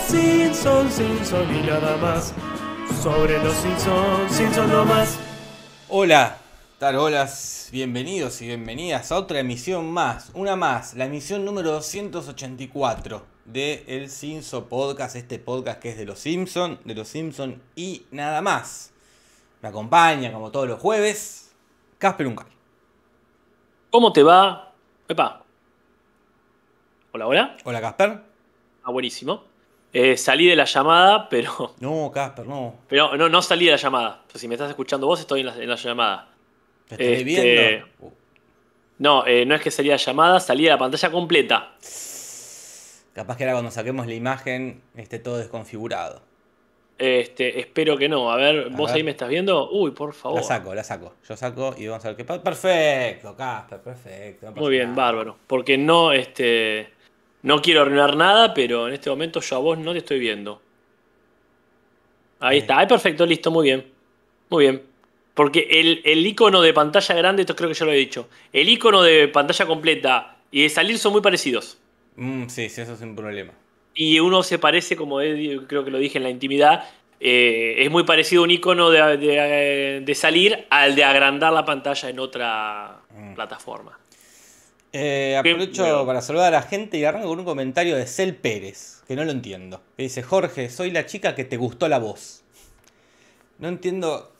los Simpsons, Simpson y nada más. Sobre los Simpsons, Simpson no más. Hola, tarolas, bienvenidos y bienvenidas a otra emisión más, una más, la emisión número 284 de El Simpson Podcast, este podcast que es de los Simpson, de los Simpson y nada más. Me acompaña como todos los jueves, Casper Uncal. ¿Cómo te va? Epa. Hola, hola. Hola Casper. Ah, buenísimo. Eh, salí de la llamada, pero. No, Casper, no. Pero no, no salí de la llamada. si me estás escuchando vos, estoy en la, en la llamada. ¿Te estoy Este, viendo? Uh, No, eh, no es que salí de la llamada, salí de la pantalla completa. Capaz que ahora cuando saquemos la imagen esté todo desconfigurado. Este, espero que no. A ver, A ¿vos ver. ahí me estás viendo? Uy, por favor. La saco, la saco. Yo saco y vamos a ver qué pasa. Perfecto, Casper, perfecto. no Muy bien, nada. bárbaro. Porque no, este. No quiero arruinar nada, pero en este momento yo a vos no te estoy viendo. Ahí está, ahí perfecto, listo, muy bien. Muy bien. Porque el, el icono de pantalla grande, esto creo que ya lo he dicho. El icono de pantalla completa y de salir son muy parecidos. Mm, sí, sí, eso es un problema. Y uno se parece, como he- creo que lo dije en la intimidad, eh, es muy parecido un icono de, de- de salir al de agrandar la pantalla en otra Mm. plataforma. Eh, aprovecho bueno. para saludar a la gente y arranco con un comentario de Cel Pérez, que no lo entiendo. Que dice, Jorge, soy la chica que te gustó la voz. No entiendo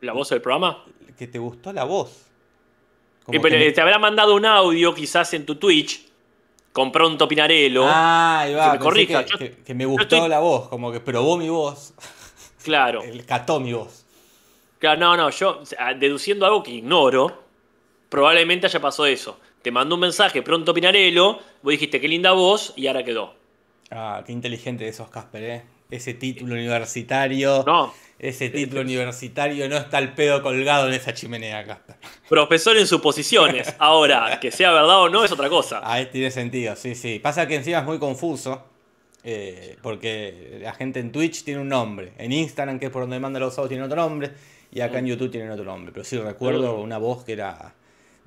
¿La voz del programa? que te gustó la voz. Como pero, que me- Te habrá mandado un audio quizás en tu Twitch con Pronto Pinarello. Ah, ahí va, que me corrija, que, yo- que- que me gustó estoy- la voz, como que probó mi voz, claro. él cató mi voz. Claro, no, no, yo sea, deduciendo algo que ignoro, probablemente haya pasado eso. Te mandó un mensaje Pronto Pinarello, vos dijiste qué linda voz y ahora quedó. Ah, qué inteligente de esos, Casper, ¿eh? Ese título universitario, No, ese título universitario no está el pedo colgado en esa chimenea, Casper. profesor en suposiciones. Ahora, que sea verdad o no es otra cosa. Ah, tiene sentido, sí, sí. Pasa que encima es muy confuso. eh, porque la gente en Twitch tiene un nombre. En Instagram, que es por donde manda los audios, tiene otro nombre. Y acá en YouTube tienen otro nombre. Pero sí recuerdo una voz que era.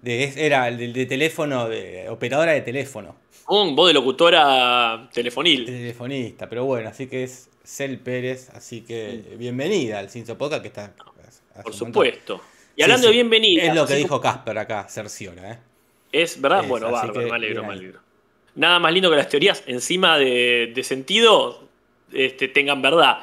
De, era el de, de teléfono, de operadora de teléfono. Un voz de locutora telefonil. Telefonista. Pero bueno, así que es Cel Pérez. Así que bienvenida al Cinso Podcast que está. Por montón. supuesto. Y hablando sí. de bienvenida. Es lo que dijo Casper acá, cerciora, ¿eh? Es verdad, Es, bueno, bárbaro, que me alegro, me alegro. Nada más lindo que las teorías encima de, de sentido este, tengan verdad.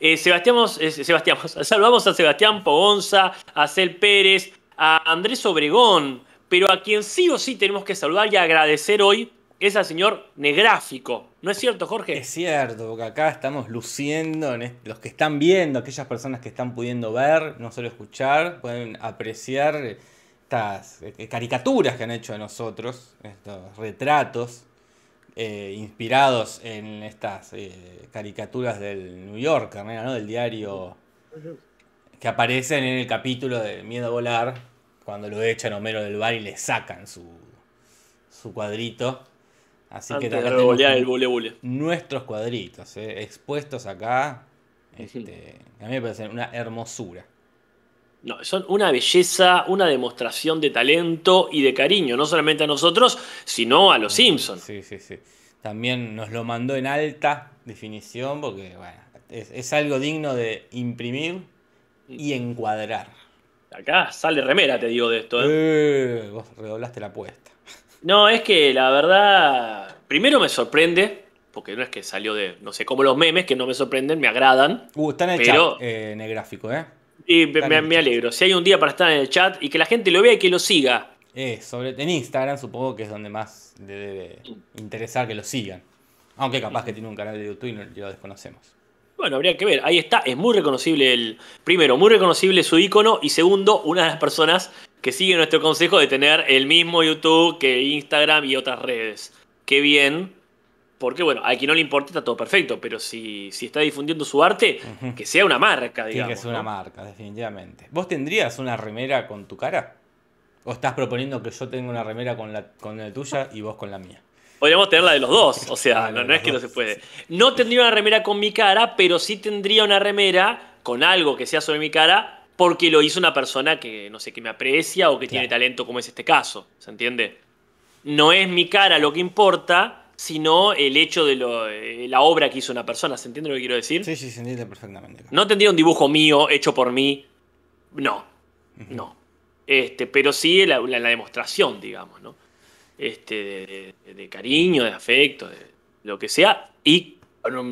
Eh, Sebastián, eh, Sebastián, saludamos a Sebastián Pogonza, a Cel Pérez, a Andrés Obregón, pero a quien sí o sí tenemos que saludar y agradecer hoy es al señor Negráfico. ¿No es cierto, Jorge? Es cierto, porque acá estamos luciendo, en los que están viendo, aquellas personas que están pudiendo ver, no solo escuchar, pueden apreciar estas eh, caricaturas que han hecho de nosotros, estos retratos eh, inspirados en estas eh, caricaturas del New Yorker, ¿no? del diario que aparecen en el capítulo de Miedo a Volar, cuando lo echan a Homero del bar y le sacan su, su cuadrito. Así Antes que de acá tenemos revolear un- el bule bule. nuestros cuadritos, eh, expuestos acá. Este, a mí me parece una hermosura. No, son una belleza, una demostración de talento y de cariño, no solamente a nosotros, sino a los Simpsons. Sí, sí, sí. También nos lo mandó en alta definición porque, bueno, es, es algo digno de imprimir y encuadrar. Acá sale remera, te digo de esto. ¿eh? Eh, vos redoblaste la apuesta. No, es que la verdad, primero me sorprende, porque no es que salió de, no sé, como los memes que no me sorprenden, me agradan. Uh, está en el Pero- chat, eh, en el gráfico, ¿eh? Y me, me- alegro. Si hay un día para estar en el chat y que la gente lo vea y que lo siga. Eh, sobre, en Instagram supongo que es donde más le debe interesar que lo sigan. Aunque capaz que tiene un canal de YouTube y lo desconocemos. Bueno, habría que ver. Ahí está, es muy reconocible el. Primero, muy reconocible su icono. Y segundo, una de las personas que sigue nuestro consejo de tener el mismo YouTube que Instagram y otras redes. Qué bien. Porque bueno, a quien no le importa está todo perfecto. Pero si, si está difundiendo su arte, que sea una marca, Tiene digamos. que ser una marca, definitivamente. ¿Vos tendrías una remera con tu cara? ¿O estás proponiendo que yo tenga una remera con la, con la tuya y vos con la mía? Podríamos tener la de los dos, o sea, no, es que no se puede. No tendría una remera con mi cara, pero sí tendría una remera con algo que sea sobre mi cara, porque lo hizo una persona que, no sé, que me aprecia o que tiene talento, como es este caso, ¿se entiende? No es mi cara lo que importa, sino el hecho de lo, eh, la obra que hizo una persona. ¿Se entiende lo que quiero decir? Sí, sí, se entiende perfectamente. No tendría un dibujo mío hecho por mí. No, no. Este, pero sí la, la- la demostración, digamos, ¿no? Este, de, de- de cariño, de afecto, de lo que sea. Y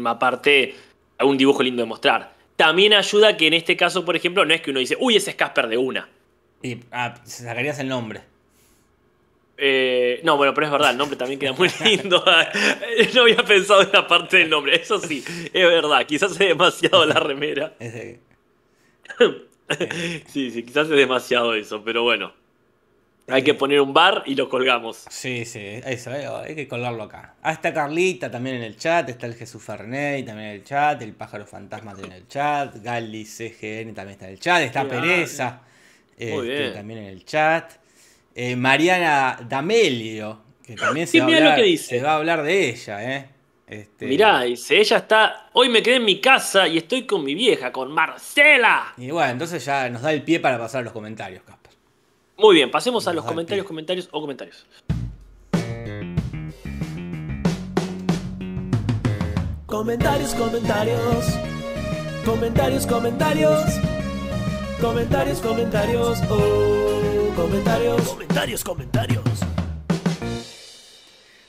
aparte, un dibujo lindo de mostrar. También ayuda que en este caso, por ejemplo, no es que uno dice, uy, ese es Casper de una. Y ah, sacarías el nombre. Eh, no, bueno, pero es verdad, el nombre también queda muy lindo. no había pensado en la parte del nombre. Eso sí, es verdad. Quizás es demasiado la remera. Sí, sí, quizás es demasiado eso, pero bueno. Hay que poner un bar y lo colgamos. Sí, sí, eso, eh, hay que colgarlo acá. Ah, está Carlita también en el chat, está el Jesús Ferney también en el chat, el Pájaro Fantasma también en el chat, Gali CGN también está en el chat, está. Pereza Muy este, bien. también en el chat, eh, Mariana D'Amelio, que también se Sí, va, a lo hablar, que dice. se va a hablar de ella, ¿eh? Este, Mirá, dice, ella está. Hoy me quedé en mi casa y estoy con mi vieja, con Marcela. Y bueno, entonces ya nos da el pie para pasar a los comentarios, Casper. Muy bien, pasemos a los comentarios, comentarios o comentarios. Comentarios, comentarios. Comentarios, comentarios. Comentarios, comentarios. Oh, comentarios. Comentarios, comentarios.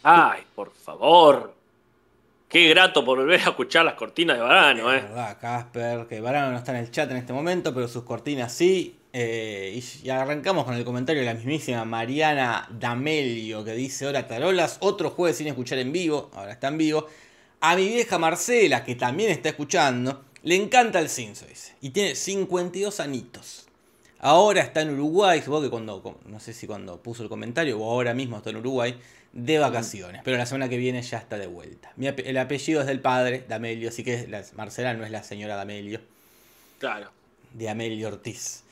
Ay, por favor. Qué grato por volver a escuchar las cortinas de verano, Es eh. verdad, Casper, que Varano no está en el chat en este momento, pero sus cortinas sí. Eh, y, arrancamos con el comentario de la mismísima Mariana D'Amelio, que dice: Hola Tarolas, otro jueves sin escuchar en vivo, ahora está en vivo. A mi vieja Marcela, que también está escuchando, le encanta el Cinso, dice. Y tiene 52 anitos. Ahora está en Uruguay, supongo que cuando, no sé si cuando puso el comentario o ahora mismo está en Uruguay, de vacaciones. Pero la semana que viene ya está de vuelta. El apellido es del padre, D'Amelio, así que la- Marcela no es la señora D'Amelio, Claro. de Amelio Ortiz.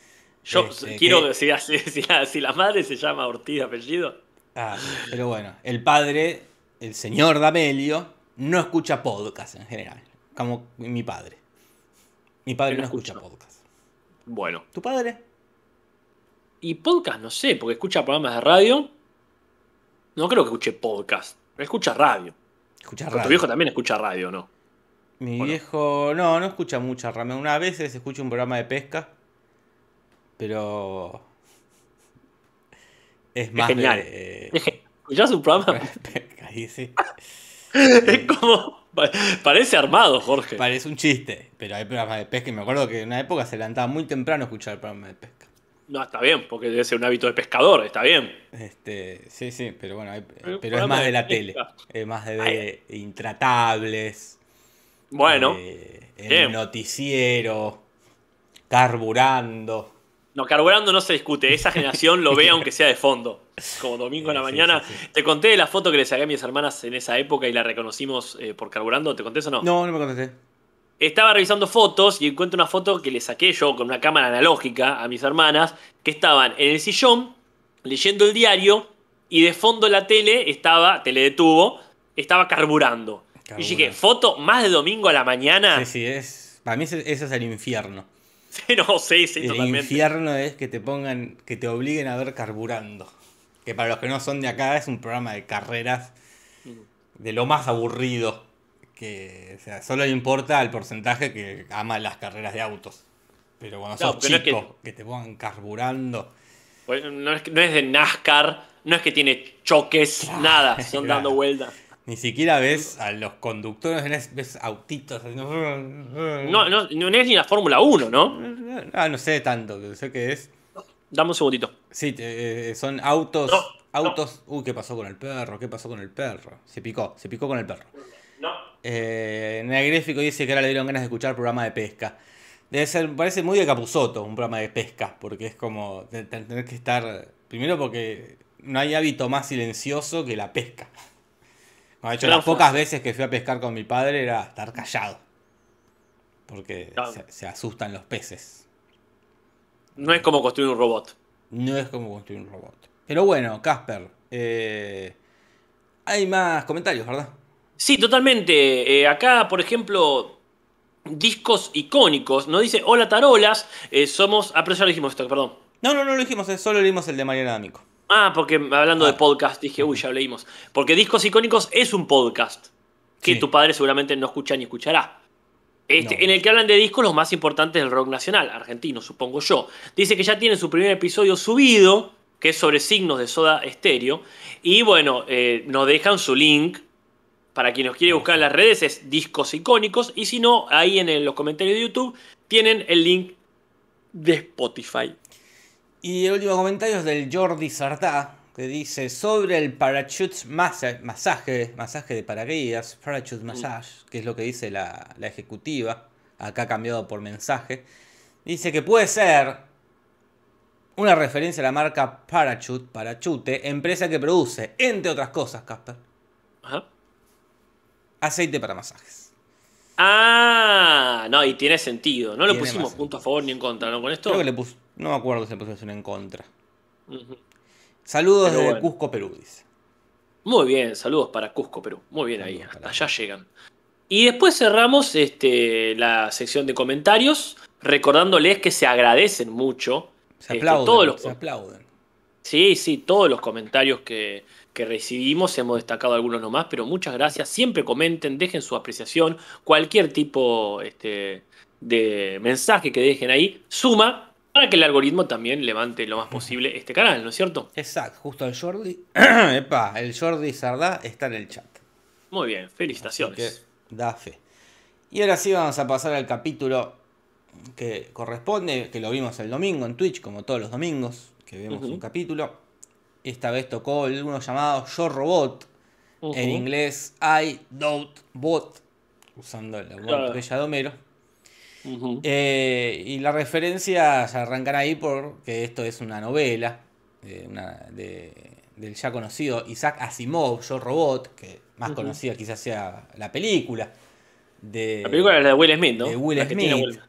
Yo Este, quiero que- si, si, si la, madre se llama Ortiz de apellido. Ah, pero bueno, el padre, el señor D'Amelio, no escucha podcast en general, como mi padre. Mi padre no escucha podcast. Bueno. ¿Tu padre? Y podcast, no sé, porque escucha programas de radio. No creo que escuche podcast. Escucha radio. Escucha radio. tu viejo también escucha radio, ¿no? Mi viejo, no, no escucha mucha rama. Una vez se escucha un programa de pesca, pero es más genial. de ¿Escuchás un programa? pesca, ahí sí. es como. pa- Parece armado, Jorge. Parece un chiste, pero hay programas de pesca y me acuerdo que en una época se levantaba muy temprano a escuchar el programa de pesca. No, está bien, porque debe ser un hábito de pescador, está bien. Este, sí, sí, pero bueno, hay- Pero pero es más de la tele, es más de, de intratables. Bueno, eh, bien. el noticiero, carburando. No, carburando no se discute. Esa generación lo ve aunque sea de fondo. Como domingo en la sí, mañana. sí, sí. Te conté de la foto que le saqué a mis hermanas en esa época y la reconocimos eh, por carburando. ¿Te conté eso o no? No, no me contesté. Estaba revisando fotos y encuentro una foto que le saqué yo con una cámara analógica a mis hermanas que estaban en el sillón leyendo el diario y de fondo la tele estaba, tele de tubo, estaba carburando. Y dije, foto más de domingo a la mañana. Sí, sí, es. Para mí ese, ese es el infierno. no, sí, sí, el totalmente. infierno es que te pongan, que te obliguen a ver carburando. Que para los que no son de acá es un programa de carreras de lo más aburrido. Que, o sea, solo le importa al porcentaje que ama las carreras de autos. Pero cuando sos no es chico, que... te pongan carburando. Pues no, es, no es de NASCAR, no es que tiene choques, nada, son claro. dando vueltas. Ni siquiera ves a los conductores, ves, autitos. haciendo- No, no, no es ni la Fórmula 1, ¿no? Ah, no sé tanto, sé que es. Dame un segundito. Sí, te- eh, son autos. No, autos. Uy, ¿qué pasó con el perro? ¿Qué pasó con el perro? Se picó, se picó con el perro. No. Eh, Negréfico dice que ahora le dieron ganas de escuchar programa de pesca. Debe ser, parece muy de Capuzoto un programa de pesca, porque es como tener que estar. Primero porque no hay hábito más silencioso que la pesca. De hecho, las pocas veces que fui a pescar con mi padre era estar callado. Porque Claro. se, se asustan los peces. No es como construir un robot. No es como construir un robot. Pero bueno, Casper. eh, hay más comentarios, ¿verdad? Sí, totalmente. Eh, acá, por ejemplo, discos icónicos. Nos dice, hola tarolas, eh, somos... Ah, pero ya lo dijimos esto, perdón. No, no, no lo dijimos, eh, solo leímos el de Mariana D'Amico. Ah, porque hablando de Ah. podcast, dije, uy, ya leímos. Porque Discos Icónicos es un podcast que Sí. tu padre seguramente no escucha ni escuchará. Este, No. En el que hablan de discos los más importantes del rock nacional, argentino, supongo yo. Dice que ya tiene su primer episodio subido, que es sobre signos de soda estéreo. Y bueno, eh, nos dejan su link. Para quien nos quiere buscar en las redes es Discos Icónicos. Y si no, ahí en los comentarios de YouTube tienen el link de Spotify. Y el último comentario es del Jordi Sardá, que dice sobre el parachute masaje, masaje de paracaídas, parachute massage, que es lo que dice la, la ejecutiva, acá cambiado por mensaje. Dice que puede ser una referencia a la marca Parachute, Parachute, empresa que produce, entre otras cosas, Casper, Ajá. aceite para masajes. Ah, no, y tiene sentido. No lo Tiene pusimos punto a favor ni en contra, ¿no? Con esto. Creo que le pus, no me acuerdo si le pusieron en contra. Saludos Pero desde bueno. Cusco, Perú, dice. Muy bien, saludos para Cusco, Perú. Muy bien ahí, hasta allá llegan. Y después cerramos este, la sección de comentarios, recordándoles que se agradecen mucho. Se este, aplauden, todos los, se aplauden. sí, sí, todos los comentarios que, que recibimos, hemos destacado algunos nomás, pero muchas gracias. Siempre comenten, dejen su apreciación, cualquier tipo este, de mensaje que dejen ahí, suma para que el algoritmo también levante lo más posible este canal, ¿no es cierto? Exacto, justo el Jordi. Epa, el Jordi Sardá está en el chat. Muy bien, felicitaciones. que da fe. Y ahora sí vamos a pasar al capítulo que corresponde, que lo vimos el domingo en Twitch, como todos los domingos, que vemos un capítulo. Esta vez tocó el uno llamado Yo Robot, en inglés I Doubt Bot, usando la Claro. botella de Homero. Ujú. Eh, y la referencia ya arrancan ahí porque esto es una novela de una- de- del ya conocido Isaac Asimov, Yo Robot, que más conocida quizás sea la película. De, La película es la de Will Smith, ¿no? de Will La que tiene Smith.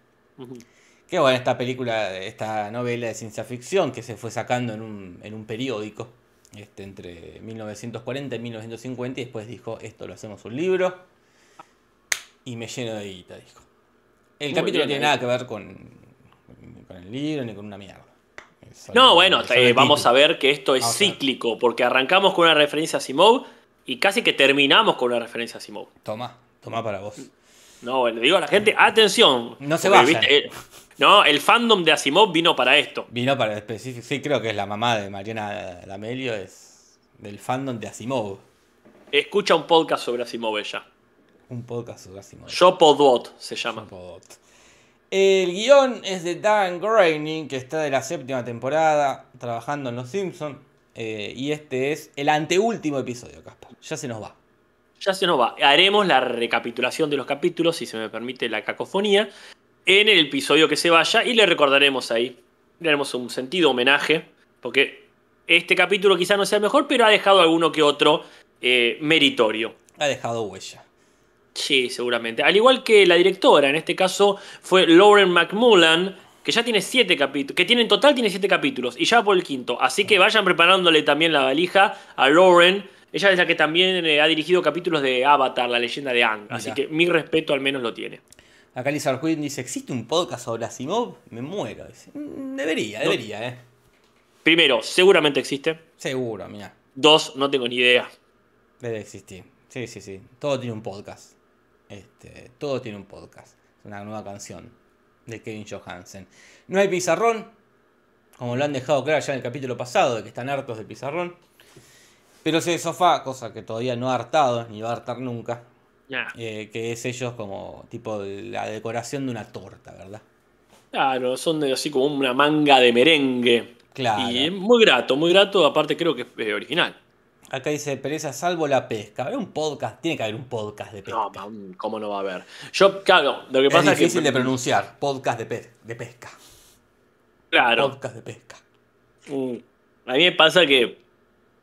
Que bueno, esta película, esta novela de ciencia ficción que se fue sacando en un, en un periódico este, entre 1940 y 1950 y después dijo, esto lo hacemos un libro y me lleno de guita, dijo. El Muy capítulo no tiene nada que ver con, con el libro ni con una mierda. No, bueno, eh, vamos a ver que esto es cíclico, porque arrancamos con una referencia a Simov y casi que terminamos con una referencia a Simov. Toma, toma para vos. No, le digo a la gente, atención. No se viste, eh, no, el fandom de Asimov vino para esto. Vino para específico, sí, creo que es la mamá de Mariana D'Amelio, es del fandom de Asimov. Escucha un podcast sobre Asimov ella. Un podcast. Yo Podbot se llama. Pod. El guion es de Dan Groening, que está de la séptima temporada trabajando en Los Simpsons. y este es el anteúltimo episodio, Casper. Ya se nos va. Ya se nos va. Haremos la recapitulación de los capítulos, si se me permite la cacofonía, en el episodio que se vaya y le recordaremos ahí. Le haremos un sentido homenaje, porque este capítulo quizá no sea el mejor, pero ha dejado alguno que otro eh, meritorio. Ha dejado huella. Sí, seguramente. Al igual que la directora, en este caso fue Lauren McMullan, que ya tiene siete capítulos, que tiene en total tiene siete capítulos y ya por el quinto. Así que vayan preparándole también la valija a Lauren. Ella es la que también eh, ha dirigido capítulos de Avatar, la leyenda de Aang. Así que mi respeto al menos lo tiene. Acá Lizard Queen dice, ¿existe un podcast sobre Asimov? Me muero. Dice, "Mm, debería, No. debería, eh. Primero, seguramente existe. Seguro, mira. Dos, no tengo ni idea. Debe existir. Sí, sí, sí. Todo tiene un podcast. Este, todo tiene un podcast. Es una nueva canción de Kevin Johansen. No hay pizarrón, como lo han dejado claro ya en el capítulo pasado, de que están hartos del pizarrón. Pero se sofá, cosa que todavía no ha hartado, ni va a hartar nunca. Nah. eh, que es ellos como tipo la decoración de una torta, ¿verdad? Claro, son de- así como una manga de merengue. Claro. Y es muy grato, muy grato. Aparte creo que es eh, original. Acá dice pereza salvo la pesca. ¿Habrá un podcast? Tiene que haber un podcast de pesca. No, ¿cómo no va a haber? Yo, claro, lo que es pasa es, difícil que. de pronunciar. Podcast de, pe- de pesca. Claro. Podcast de pesca. Mm, A mí me pasa que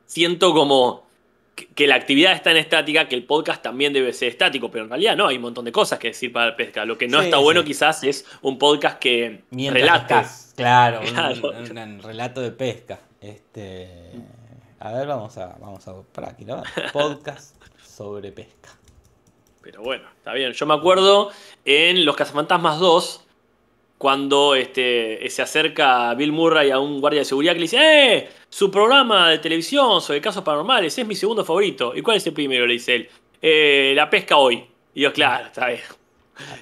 siento como que, que la actividad es tan estática que el podcast también debe ser estático, pero en realidad no, hay un montón de cosas que decir para la pesca. Lo que no Sí, está bueno quizás es un podcast que Mientras relate. pescas. Claro, un- Claro. Un, un relato de pesca. Este, a ver, vamos a, vamos a por aquí, ¿no? Podcast sobre pesca. Pero bueno, está bien. Yo me acuerdo en Los Cazafantasmas 2, cuando este, se acerca Bill Murray a un guardia de seguridad que le dice, ¡eh! Su programa de televisión sobre casos paranormales es mi segundo favorito. ¿Y cuál es el primero? Le dice él. "Eh, la pesca hoy. Y yo, claro, está bien.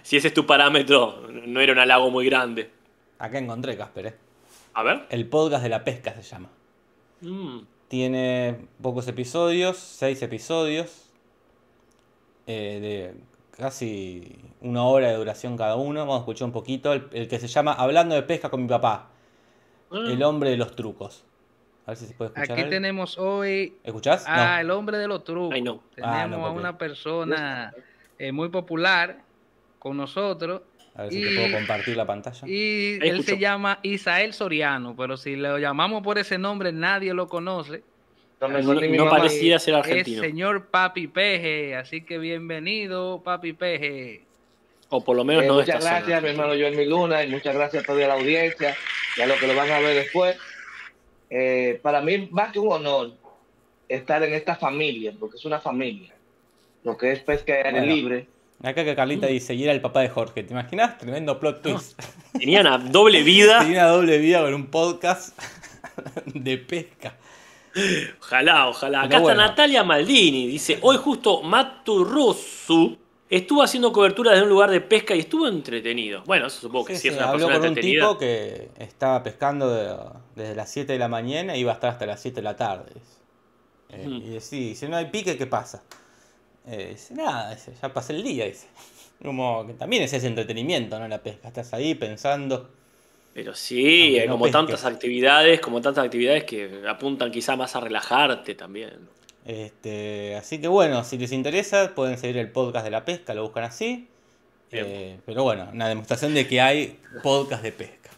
Si ese es tu parámetro, no era un halago muy grande. Acá encontré, Casper, ¿eh? A ver. El podcast de la pesca se llama. Mm, Tiene pocos episodios, seis episodios. eh, de casi una hora de duración cada uno. Vamos a escuchar un poquito. El, el que se llama Hablando de pesca con mi papá. ah, El hombre de los trucos. A ver si se puede escuchar. Aquí tenemos hoy ¿Escuchás? a No. el hombre de los trucos. Ay, no. Tenemos Ah, no, a una persona eh, muy popular con nosotros A ver si y- te puedo compartir la pantalla. y él escucho. se llama Isael Soriano, pero si lo llamamos por ese nombre nadie lo conoce. No, me No- parecía ser Es argentino. señor Papi Peje, así que bienvenido Papi Peje. O por lo menos Eh, no muchas esta gracias, mi hermano Joel Miluna, y muchas gracias a toda la audiencia y a los que lo van a ver después. Eh, para mí, más que un honor estar en esta familia, porque es una familia. Lo que es pesca de aire Bueno. libre. Acá que Carlita dice, y era el papá de Jorge. ¿Te imaginas? Tremendo plot twist. Tenía una doble vida. Tenía una doble vida con un podcast de pesca. Ojalá, ojalá. Acá bueno. está Natalia Maldini. Dice, hoy justo Maturrosu estuvo haciendo cobertura desde un lugar de pesca y estuvo entretenido. Bueno, eso supongo que sí, Sí, es sí, una habló persona con un tipo que estaba pescando de- desde las 7 de la mañana y iba a estar hasta las 7 de la tarde. Eh, Ujú. Y sí, dice, no hay pique, ¿qué pasa? Eh, dice, nada, dice, ya pasé el día, dice. Como que también es ese entretenimiento, ¿no? La pesca, estás ahí pensando. Pero sí, no como pesques. tantas actividades, como tantas actividades que apuntan quizá más a relajarte también. Este, así que bueno, si les interesa, pueden seguir el podcast de la pesca, lo buscan así. Eh, pero bueno, una demostración de que hay podcast de pesca.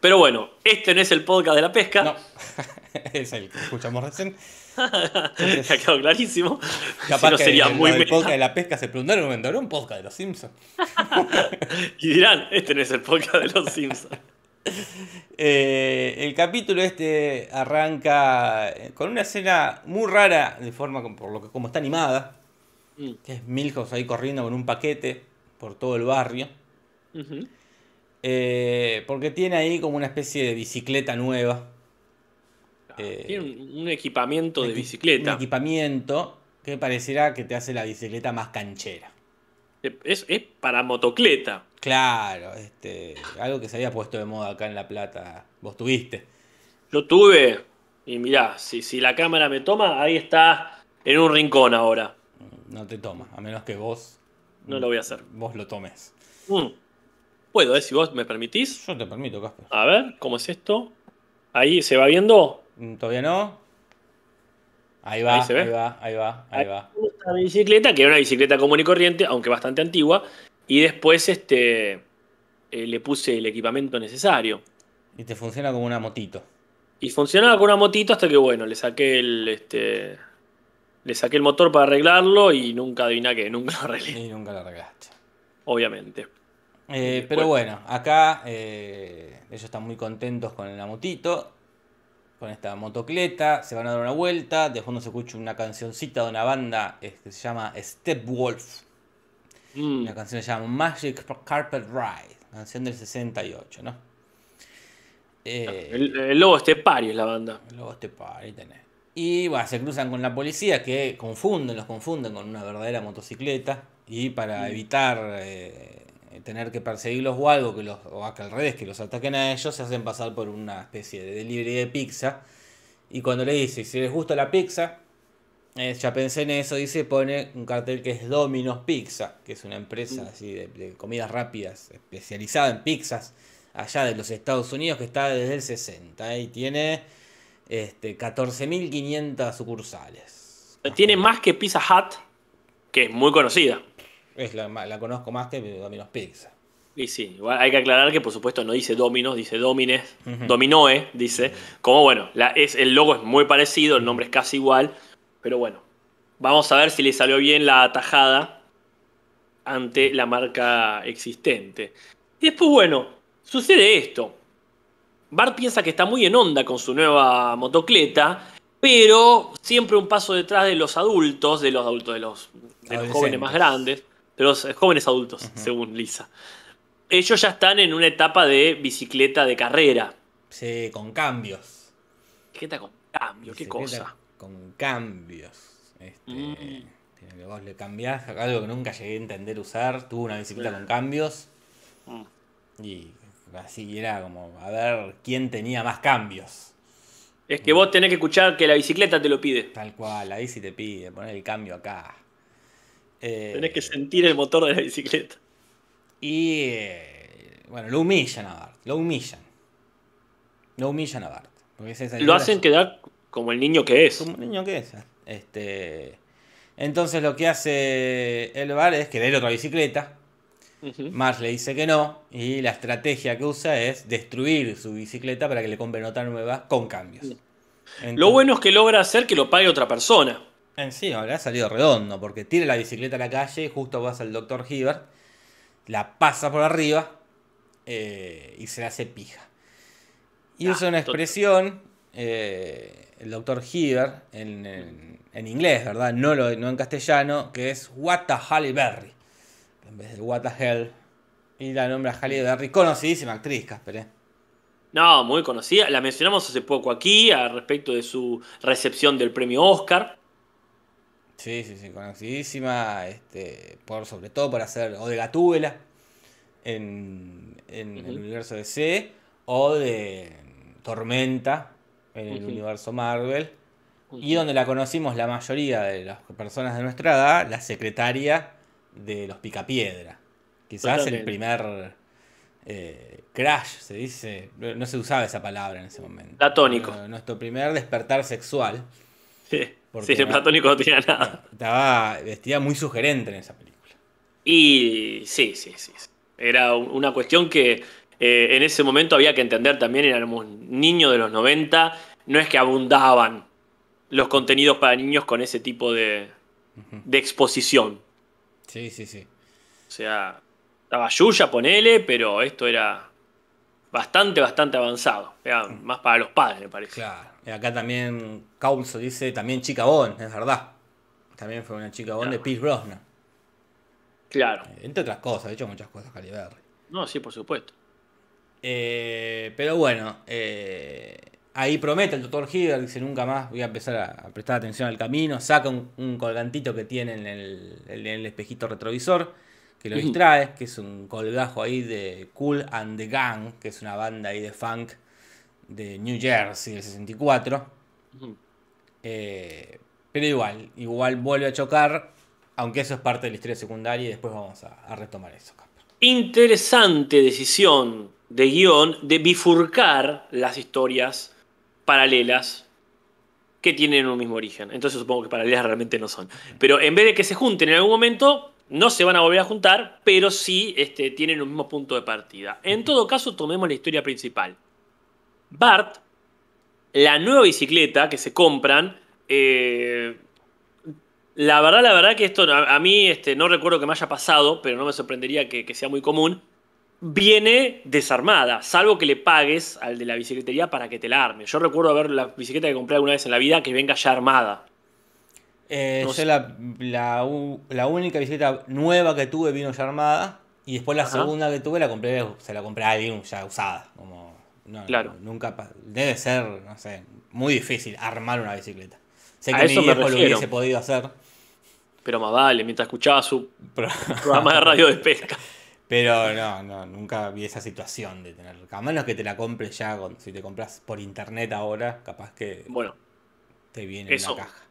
Pero bueno, este no es el podcast de la pesca. No, es el que escuchamos recién. ha quedado clarísimo. Capaz Si no que sería lo muy meta. podcast de la pesca se preguntaron un momento, ¿habrá un podcast de los Simpsons? Y dirán, este no es el podcast de los Simpsons. Eh, el capítulo este arranca con una escena muy rara, de forma como- por lo que como está animada, Mm. que es Milhouse ahí corriendo con un paquete por todo el barrio. Eh, porque tiene ahí como una especie de bicicleta nueva. Eh, Tiene un, un equipamiento de equi- bicicleta. Un equipamiento que pareciera que te hace la bicicleta más canchera. Es, es para motocleta. Claro, este, algo que se había puesto de moda acá en La Plata. Vos tuviste. Yo tuve, y mirá, si, si la cámara me toma, ahí está en un rincón ahora. No te toma, a menos que vos, No lo voy a hacer. vos lo tomes. Mm. Puedo, ¿eh? Si vos me permitís. Yo te permito, Casper. A ver, ¿cómo es esto? Ahí se va viendo. Mm, ¿Todavía no? Ahí va, Ahí ahí, se ve. va, ahí va, ahí va. Esta bicicleta, que era una bicicleta común y corriente, aunque bastante antigua. Y después este, eh, le puse el equipamiento necesario. Y te funciona como una motito. Y funcionaba con una motito hasta que, bueno, le saqué el, este, le saqué el motor para arreglarlo y nunca adivina que nunca lo arreglé, Y nunca la arreglaste. obviamente. Eh, pero bueno, acá eh, ellos están muy contentos con la motito, con esta motocleta, se van a dar una vuelta, de fondo se escucha una cancioncita de una banda eh, que se llama Stepwolf, Mm. una canción que se llama Magic Carpet Ride, canción del 68, ¿no? Eh, El, el lobo estepario es la banda. Luego este par, ahí tenés. Y bueno, se cruzan con la policía que confunden, los confunden con una verdadera motocicleta. Y para evitar eh, tener que perseguirlos o algo, que los, o acá al revés, que los ataquen a ellos, se hacen pasar por una especie de delivery de pizza. Y cuando le dice, si les gusta la pizza, eh, ya pensé en eso, dice, pone un cartel que es Domino's Pizza, que es una empresa así de, de comidas rápidas, especializada en pizzas, allá de los Estados Unidos, que está desde el 60 y tiene este, 14.500 sucursales. Tiene más que Pizza Hut, que es muy conocida. Es la, la conozco más que Domino's Pizza. Y sí, igual hay que aclarar que por supuesto no dice Dominos, dice Domines. Dominoe, dice. Como bueno, la, es, el logo es muy parecido, el nombre es casi igual, pero bueno, vamos a ver si le salió bien la atajada ante la marca existente. Y después, bueno, sucede esto. Bart piensa que está muy en onda con su nueva motocleta, pero siempre un paso detrás de los adultos, de los adultos, de los, de los jóvenes más grandes, de los jóvenes adultos, según Lisa. ellos ya están en una etapa de bicicleta de carrera. Sí, con cambios. Bicicleta con cambio, qué cosa. Con cambios. Este, Mm. que vos le cambiás, algo que nunca llegué a entender usar. Tuve una bicicleta con cambios Mm. y así era como a ver quién tenía más cambios. Es que vos tenés que escuchar que la bicicleta te lo pide. Tal cual, ahí sí te pide, poner el cambio acá. Eh, Tenés que sentir el motor de la bicicleta. Y eh, bueno, lo humillan a Bart, lo humillan. Lo humillan a Bart. Lo hacen quedar como el niño que es. como un niño que es. Este, entonces lo que hace el Bart es que le dé otra bicicleta. Ujú. Marge le dice que no. Y la estrategia que usa es destruir su bicicleta para que le compren otra nueva con cambios. Lo bueno es que logra hacer que lo pague otra persona. Encima, le ha salido redondo, porque tira la bicicleta a la calle, justo pasa el Dr. Hibbert, la pasa por arriba eh, y se la hace pija. Y Ah, usa una expresión, eh, el Dr. Hibbert, en, en- en inglés, ¿verdad? No, lo, no en castellano, que es What the Halle Berry. En vez del What the Hell. Y la nombra Halle Berry, conocidísima actriz, Casper. ¿eh? No, muy conocida. La mencionamos hace poco aquí, a respecto de su recepción del premio Oscar. Sí, sí, sí, conocidísima, este, por, sobre todo por hacer o de Gatúbela en, en el universo DC o de Tormenta en el universo Marvel. Y donde la conocimos la mayoría de las personas de nuestra edad, la secretaria de los Picapiedra. Quizás el primer eh, crash, se dice, no se usaba esa palabra en ese momento. Platónico. Nuestro primer despertar sexual. Sí, Porque sí, el platónico no tenía nada. Estaba vestida muy sugerente en esa película. Y sí, sí, sí. Era un- una cuestión que eh, en ese momento había que entender también, éramos niños de los 90, no es que abundaban los contenidos para niños con ese tipo de, de exposición. Sí, sí, sí. O sea, estaba Yuya, ponele, pero esto era bastante, bastante avanzado. Era más para los padres, me parece. Claro. Y acá también Caulso dice también Chica Bond, es verdad. También fue una Chica Bond de. Pierce Brosnan. Claro. Entre otras cosas, ha hecho muchas cosas Halle Berry. No, sí, por supuesto. Eh, pero bueno, eh, ahí promete el doctor Hibbert, dice nunca más voy a empezar a, a prestar atención al camino, saca un, un colgantito que tiene en el, en el espejito retrovisor, que lo distrae, que es un colgajo ahí de Cool and the Gang, que es una banda ahí de funk de New Jersey del 64. Ujú. Eh, pero igual, igual vuelve a chocar, aunque eso es parte de la historia secundaria y después vamos a, a retomar eso. Interesante decisión de guion de bifurcar las historias paralelas que tienen un mismo origen. Entonces supongo que paralelas realmente no son. Pero en vez de que se junten en algún momento, no se van a volver a juntar, pero sí este, tienen un mismo punto de partida. En todo caso, tomemos la historia principal. Bart, la nueva bicicleta que se compran, eh, la verdad, la verdad que esto a, a mí este, no recuerdo que me haya pasado, pero no me sorprendería que, que sea muy común. Viene desarmada, salvo que le pagues al de la bicicletería para que te la arme. Yo recuerdo ver la bicicleta que compré alguna vez en la vida que venga ya armada. Eh, No yo sé. la, la, u- la única bicicleta nueva que tuve vino ya armada. Y después la Ajá. segunda que tuve la compré, se la compré a alguien ya usada. Como, no, Claro. Nunca, debe ser, no sé, muy difícil armar una bicicleta. Sé A que mi eso me viejo lo hubiese podido hacer. Pero más vale, mientras escuchaba su programa de radio de pesca. pero no, no, nunca vi esa situación de tener. A menos que te la compres ya, si te compras por internet ahora, capaz que Bueno, te viene en Eso. la caja.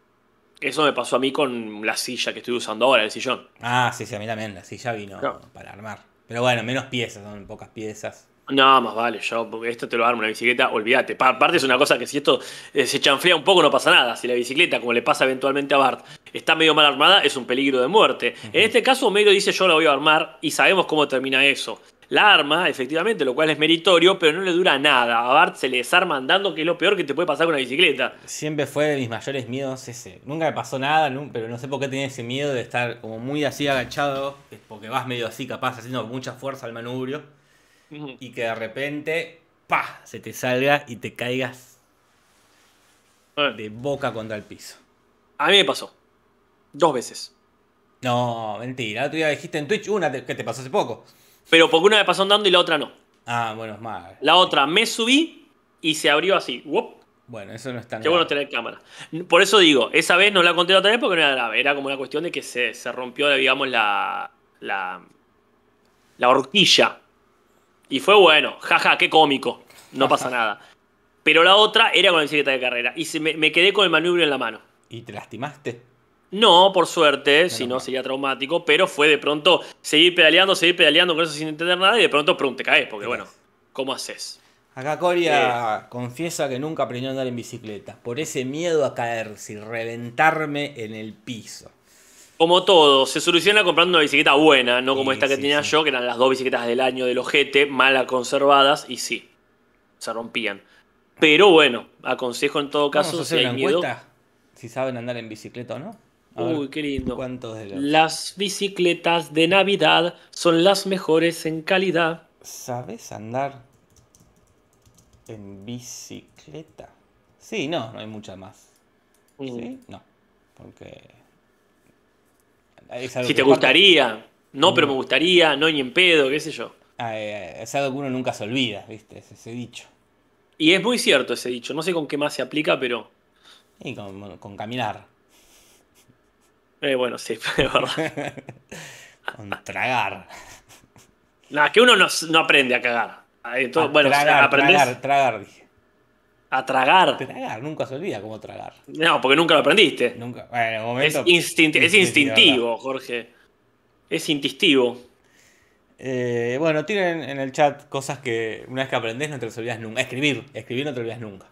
Eso me pasó a mí con la silla que estoy usando ahora, el sillón. Ah, sí, sí, a mí también, la silla vino Claro. para armar. Pero bueno, menos piezas, son pocas piezas. No, más vale, yo, porque esto te lo arma una bicicleta, olvídate. Pa- Aparte es una cosa que si esto eh, se chanflea un poco no pasa nada. Si la bicicleta, como le pasa eventualmente a Bart, está medio mal armada, es un peligro de muerte. En este caso, Homero dice yo la voy a armar y sabemos cómo termina eso. La arma, efectivamente, lo cual es meritorio, pero no le dura nada. A Bart se le desarma andando, que es lo peor que te puede pasar con una bicicleta. Siempre fue de mis mayores miedos ese. Nunca me pasó nada, pero no sé por qué tenía ese miedo de estar como muy así agachado, porque vas medio así capaz, haciendo mucha fuerza al manubrio, y que de repente, ¡pa! se te salga y te caigas de boca contra el piso. A mí me pasó. Dos veces. No, mentira, otro día dijiste en Twitch una que te pasó hace poco. Pero porque una me pasó andando y la otra no. Ah, bueno, es más. La otra me subí y se abrió así. ¡Wop! Bueno, eso no es tan Qué bueno tener cámara. Por eso digo, esa vez no la conté la otra vez porque no era grave. Era como una cuestión de que se, se rompió, digamos, la, la, la horquilla. Y fue bueno, jaja, qué cómico. No pasa nada. Pero la otra era con la bicicleta de carrera. Y se me, me quedé con el manubrio en la mano. ¿Y te lastimaste? No, por suerte, si no sería traumático, pero fue de pronto seguir pedaleando, seguir pedaleando con eso sin entender nada y de pronto prum, te caes, porque bueno. ¿cómo haces? Acá Coria confiesa que nunca aprendió a andar en bicicleta. Por ese miedo a caerse y reventarme en el piso. Como todo, se soluciona comprando una bicicleta buena, no como Sí, esta que sí, tenía sí. yo, que eran las dos bicicletas del año del ojete, mal conservadas, y sí, se rompían. Pero bueno, aconsejo en todo Vamos a caso, si hacer hay una miedo. Si saben andar en bicicleta o no. Ver, Uy, qué lindo. ¿Cuántos de los... Las bicicletas de Navidad son las mejores en calidad. ¿Sabes andar en bicicleta? Sí, no, no hay muchas más. Mm. ¿Sí? No. Porque. Si te gustaría, no, pero me gustaría, no, ni en pedo, qué sé yo. Ah, eh, es algo que uno nunca se olvida, ¿viste? Es ese dicho. Y es muy cierto ese dicho, no sé con qué más se aplica, pero Y con, con caminar, eh, bueno, sí, es verdad. con tragar. Nada, que uno no, no aprende a cagar. Entonces, Ah, bueno, tragar, aprendés tragar, tragar, dije. a tragar. Tragar, nunca se olvida cómo tragar. No, porque nunca lo aprendiste. Nunca. Bueno, Es, momento. instinti- es instintivo, Jorge. Es instintivo. Eh, bueno, tienen en el chat cosas que una vez que aprendés no te las olvidas nunca. Escribir, escribir no te olvidas nunca.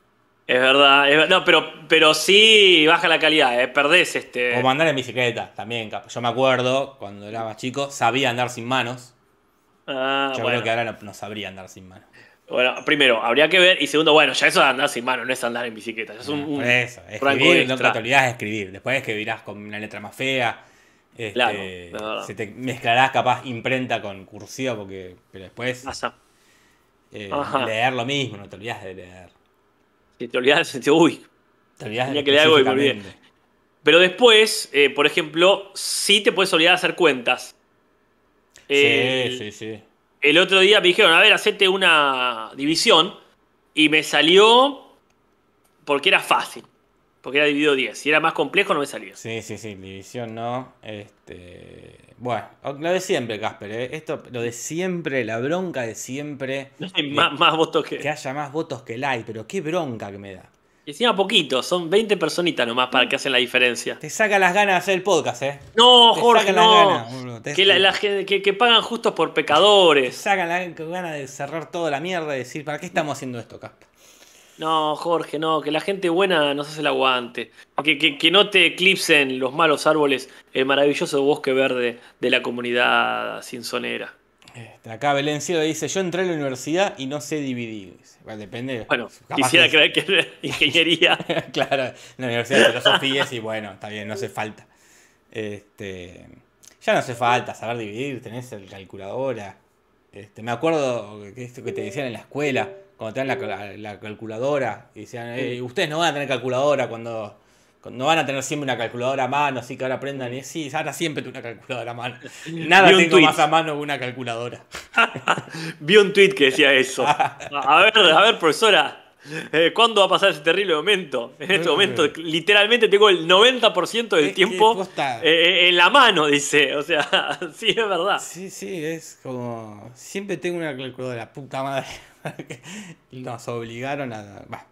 Es verdad. es no, pero, pero sí baja la calidad, eh, perdés este. O andar en bicicleta, también. Yo me acuerdo, cuando era más chico, sabía andar sin manos. Ah, Yo bueno. creo que ahora no, no sabría andar sin manos. Bueno, primero, habría que ver. Y segundo, bueno, ya eso de andar sin mano, no es andar en bicicleta. Es un, un eso, escribir, no te olvidas de escribir. Después escribirás con una letra más fea. este, Claro, se te mezclarás capaz imprenta con cursiva, porque, pero después eh, leer lo mismo, no te olvidas de leer. Si te olvidas uy. Te olvidas Tenía que leer algo y me olvidé. Pero después, eh, por ejemplo, sí te puedes olvidar de hacer cuentas. El- Sí, sí, sí. El otro día me dijeron, a ver, hacete una división. Y me salió porque era fácil. Porque era dividido 10. Si era más complejo, no me salía. Sí, sí, sí, división no. Este, bueno, lo de siempre, Casper, ¿eh? Esto, lo de siempre, la bronca de siempre. Hay de más, más votos que. que haya más votos que like, pero qué bronca que me da. Y encima poquito, son 20 personitas nomás para que hacen la diferencia. Te saca las ganas de hacer el podcast, ¿eh? No, Te Jorge, sacan las no. ganas, boludo. Te- que, la, la que, que pagan justos por Te pecadores. sacan las ganas de cerrar toda la mierda y decir, ¿para qué estamos haciendo esto, Casper? No, Jorge, no, que la gente buena nos hace el aguante. Que, que, que no te eclipsen los malos árboles, el maravilloso bosque verde de la comunidad sinsonera. Este, acá Belén Cielo dice, yo entré a la universidad y no sé dividir. Bueno, depende. Bueno, quisiera creer que era ingeniería. claro, en la Universidad de Filosofía y bueno, está bien, no hace falta. Este, ya no hace falta saber dividir, tenés el calculadora. Este, me acuerdo que esto que te decían en la escuela, cuando te dan la, la- la calculadora, y decían, "Eh, ustedes no van a tener calculadora cuando, cuando- no van a tener siempre una calculadora a mano, así que ahora aprendan. Y sí, ahora siempre tengo una calculadora a mano. Nada tengo tuit. más a mano que una calculadora. Vi un tweet que decía eso. A ver, a ver, profesora. eh, ¿Cuándo va a pasar ese terrible momento? En este Eh. momento, literalmente tengo el 90% del Es tiempo posta. eh, en la mano, dice. O sea, sí, es verdad. Sí, sí, es como. Siempre tengo una calculadora, puta madre. nos obligaron a. Va.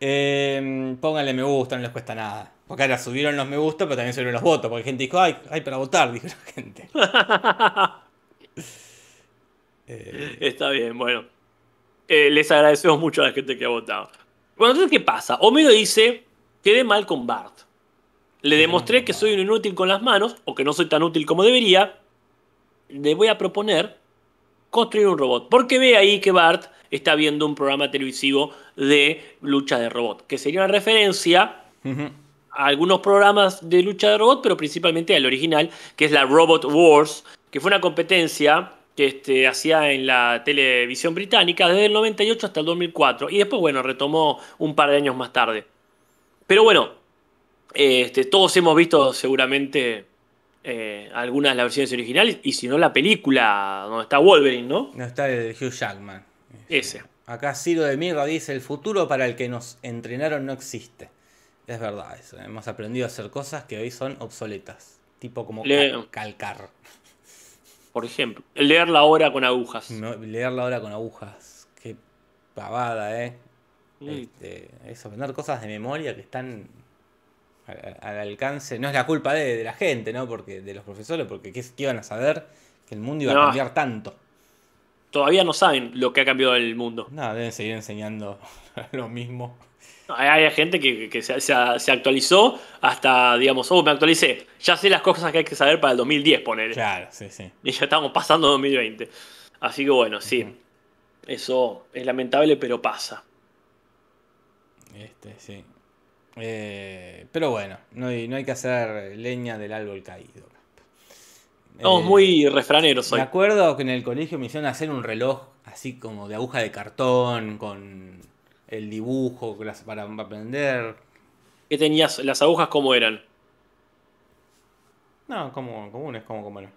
Eh, pónganle me gusta, no les cuesta nada. Porque ahora subieron los me gusta, pero también subieron los votos. Porque gente dijo, ay, hay para votar, dijo la gente. Eh, Está bien, bueno. Eh, les agradecemos mucho a la gente que ha votado. Bueno, entonces, ¿qué pasa? Homero dice, quedé mal con Bart. Le demostré que soy un inútil con las manos, o que no soy tan útil como debería. Le voy a proponer construir un robot. Porque ve ahí que Bart está viendo un programa televisivo de lucha de robot. Que sería una referencia a algunos programas de lucha de robot, pero principalmente al original, que es la Robot Wars, que fue una competencia que este, hacía en la televisión británica desde el 98 hasta el 2004. Y después, bueno, retomó un par de años más tarde. Pero bueno, este, todos hemos visto seguramente eh, algunas de las versiones originales, y si no la película donde está Wolverine, ¿no? No está el de Hugh Jackman. Ese. Acá Ciro de Mirra dice, el futuro para el que nos entrenaron no existe. Es verdad eso. Hemos aprendido a hacer cosas que hoy son obsoletas. Tipo como Le- calcar. Por ejemplo, leer la hora con agujas. No, leerla ahora con agujas. Qué pavada, ¿eh? Mm. Este, es aprender cosas de memoria que están al, al alcance. No es la culpa de, de la gente, ¿no? Porque de los profesores, porque ¿qué, qué iban a saber que el mundo iba No. a cambiar tanto? Todavía no saben lo que ha cambiado el mundo. No, deben seguir enseñando lo mismo. Hay, hay gente que, que se, se- se actualizó hasta, digamos, oh, me actualicé. Ya sé las cosas que hay que saber para el 2010, poner. Claro, sí, sí. Y ya estamos pasando 2020. Así que bueno, sí. Eso es lamentable, pero pasa. Este, sí. Eh, pero bueno, no hay, no hay que hacer leña del árbol caído. Estamos Eh, muy refraneros hoy. Me acuerdo que en el colegio me hicieron hacer un reloj así como de aguja de cartón, con el dibujo para aprender. ¿Qué tenías? ¿Las agujas cómo eran? No, como comunes, como no.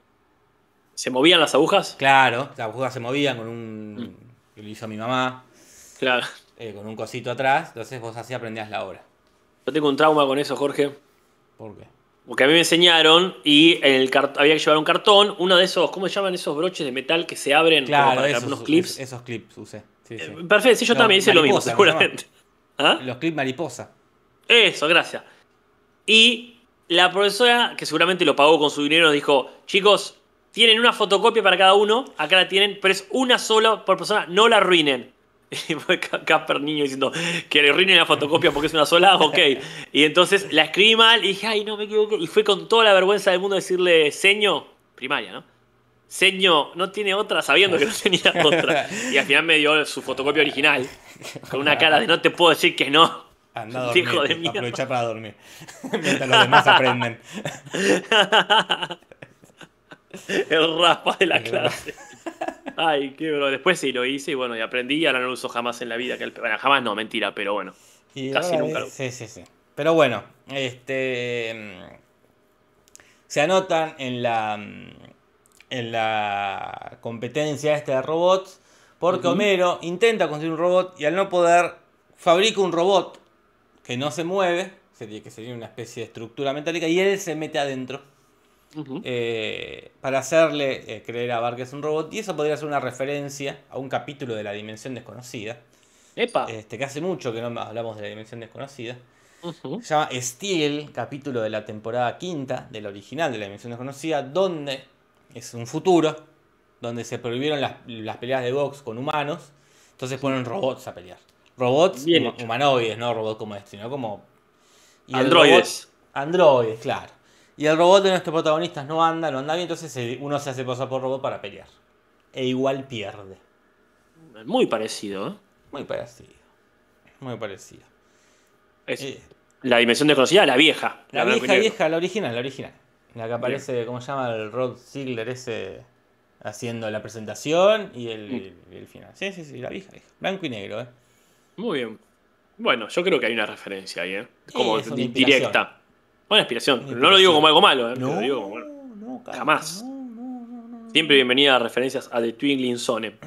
¿Se movían las agujas? Claro, las agujas se movían con un. que lo hizo mi mamá, Claro. eh, con un cosito atrás, entonces vos así aprendías la hora. Yo tengo un trauma con eso, Jorge. ¿Por qué? Porque a mí me enseñaron y en el cart- había que llevar un cartón, uno de esos, ¿cómo se llaman esos broches de metal que se abren como Claro, para esos, unos clips? esos clips usé. Sí, sí. Eh, Perfecto, sí, yo también hice lo mismo, seguramente. ¿Ah? Los clips mariposa. Eso, gracias. Y la profesora, que seguramente lo pagó con su dinero, nos dijo, chicos, tienen una fotocopia para cada uno, acá la tienen, pero es una sola por persona, no la arruinen. Y fue Ca- Casper niño diciendo que le arruinen la fotocopia porque es una sola, ok. Y entonces la escribí mal y dije, ay, no me equivoqué. Y fue con toda la vergüenza del mundo decirle, seño, primaria, ¿no? Seño, no tiene otra, sabiendo que no tenía otra. Y al final me dio su fotocopia original, con una cara de no te puedo decir que no. Anda a dormir. Hijo de mierda. Aprovecha para dormir. Mientras los demás aprenden. El raspa de la clase. Ay, qué bro. Después sí lo hice y bueno, y aprendí y ahora no lo uso jamás en la vida. Que el- Bueno, jamás no, mentira, pero bueno. Y Casi nunca es- lo- Sí, sí, sí. Pero bueno, este. mm, Se anotan en la. mm, En la competencia esta de robots. Porque. Homero intenta construir un robot y al no poder. Fabrica un robot que no se mueve. Sería que sería una especie de estructura metálica. Y él se mete adentro. Eh, para hacerle eh, creer a Bar que es un robot. Y eso podría ser una referencia a un capítulo de la Dimensión Desconocida. Epa. Este, que hace mucho que no hablamos de la Dimensión Desconocida. Se llama Steel, capítulo de la temporada quinta, del original de la Dimensión Desconocida, donde es un futuro, donde se prohibieron las, las peleas de box con humanos. Entonces ponen robots a pelear. Robots humanoides, no robots como este, sino como. y Androides. robot- androides, claro. Y el robot de nuestros protagonistas no anda, no anda bien, entonces uno se hace pasar por robot para pelear. E igual pierde. Muy parecido, ¿eh? Muy parecido. Muy parecido. Es Eh, la dimensión desconocida, la vieja. La y vieja, vieja, la original, la original. La que aparece, ¿cómo se llama? El Rod Ziegler ese haciendo la presentación y el, Mm. el final. Sí, sí, sí, la vieja, vieja. Blanco y negro, ¿eh? Muy bien. Bueno, yo creo que hay una referencia ahí, ¿eh? Como directa. Buena inspiración. No lo digo como algo malo, ¿eh? Lo digo como no, Jamás. no. Siempre bienvenida a referencias a The Twinkling Zone.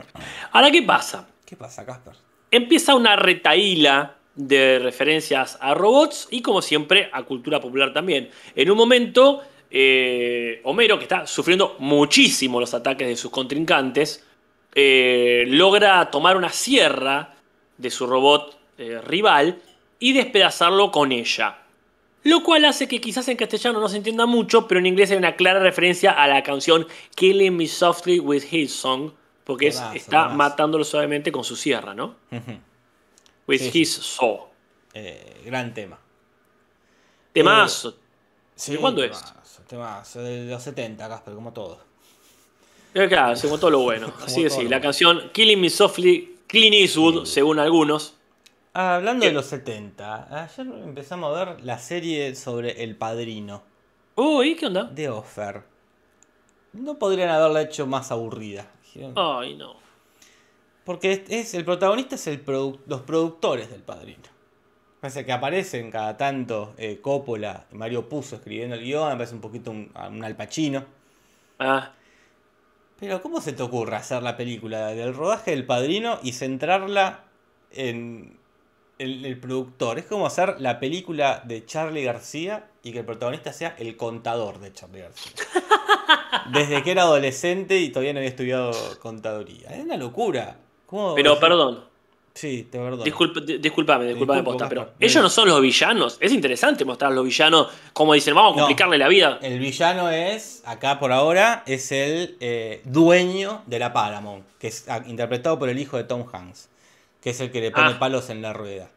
Ahora, ¿qué pasa? ¿Qué pasa, Casper? Empieza una retaíla de referencias a robots y, como siempre, a cultura popular también. En un momento, eh, Homero, que está sufriendo muchísimo los ataques de sus contrincantes, eh, logra tomar una sierra de su robot eh, rival y despedazarlo con ella. Lo cual hace que quizás en castellano no se entienda mucho, pero en inglés hay una clara referencia a la canción Killing Me Softly with His Song, porque es- Temazo, está temazo. matándolo suavemente con su sierra, ¿no? With Sí, sí. his saw. Eh, gran tema. Temazo. Sí, ¿De cuándo es? temazo, Temazo, de los 70, Casper, como todo. Eh, claro, según todo lo bueno. Como Así todo sí, la canción Killing Me Softly, Clint Eastwood, según algunos. Ah, hablando ¿Qué? de los 70, ayer empezamos a ver la serie sobre El Padrino. Uy, ¿qué onda? de Offer. No podrían haberla hecho más aburrida. Ay, no. Porque es, es- el protagonista es el produ- los productores del padrino. Parece que aparecen cada tanto eh, Coppola y Mario Puzo escribiendo el guion, me parece un poquito un, un alpachino. Ah, Pero ¿cómo se te ocurre hacer la película del rodaje del padrino y centrarla en el, el productor? Es como hacer la película de Charlie García y que el protagonista sea el contador de Charlie García. Desde que era adolescente y todavía no había estudiado contaduría. Es una locura. ¿Cómo pero perdón. Sí, te perdono. Disculpa, di- disculpame, disculpame, Disculpo, posta, pero Gaspar. ellos no son los villanos. Es interesante mostrar a los villanos como dicen, vamos a No. complicarle la vida. El villano es, acá por ahora, es el eh, dueño de la Paramount, que es ah, interpretado por el hijo de Tom Hanks, que es el que le pone Ah. palos en la rueda.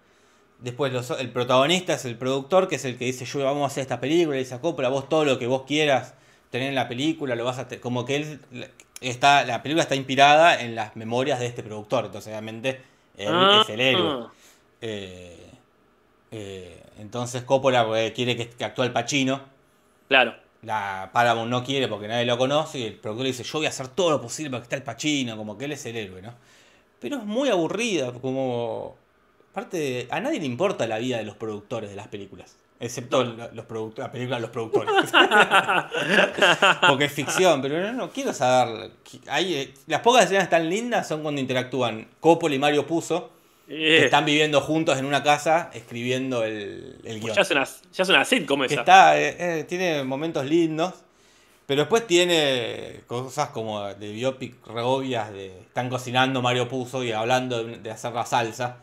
Después los- el protagonista es el productor, que es el que dice, yo vamos a hacer esta película, y dice, Coppola, vos todo lo que vos quieras tener en la película, lo vas a te-". como que él está, la película está inspirada en las memorias de este productor, entonces obviamente él Ah, es el héroe. Eh, eh, entonces Coppola pues, quiere que, que actúe el Pacino. Claro. La Paramount no quiere porque nadie lo conoce y el productor le dice, yo voy a hacer todo lo posible para que esté el Pacino, como que él es el héroe, ¿no? Pero es muy aburrida, como... Aparte, de- a nadie le importa la vida de los productores de las películas. Excepto lo- los productores, la película de los productores. porque es ficción, pero no, no quiero saber. Hay, eh, las pocas escenas tan lindas son cuando interactúan Coppola y Mario Puzo, que Eh, están viviendo juntos en una casa escribiendo el, el guion. ya, es una, ya es una sitcom esa. está, eh, eh, tiene momentos lindos, pero después tiene cosas como de biopic re obvias de están cocinando Mario Puzo y hablando de, de hacer la salsa.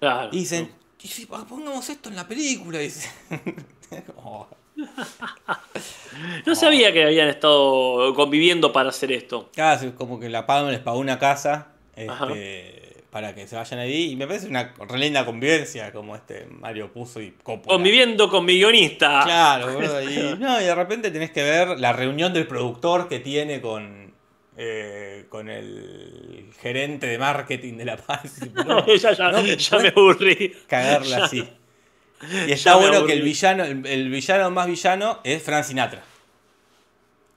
Claro. Y dicen, "Y si pongamos esto en la película, dice. Oh. No sabía que habían estado conviviendo para hacer esto. Claro, es como que la Palma les pagó una casa Ajá. este, para que se vayan ahí. Y me parece una re linda convivencia, como este Mario Puzo y Coppola. Conviviendo con mi guionista. Claro, y, no, y de repente tenés que ver la reunión del productor que tiene con, eh, con el gerente de marketing de La Paz. Boludo, ya ya, no, ya me aburrí. Cagarla así. Y está bueno aburrí. que el villano, el, el villano más villano es Frank Sinatra.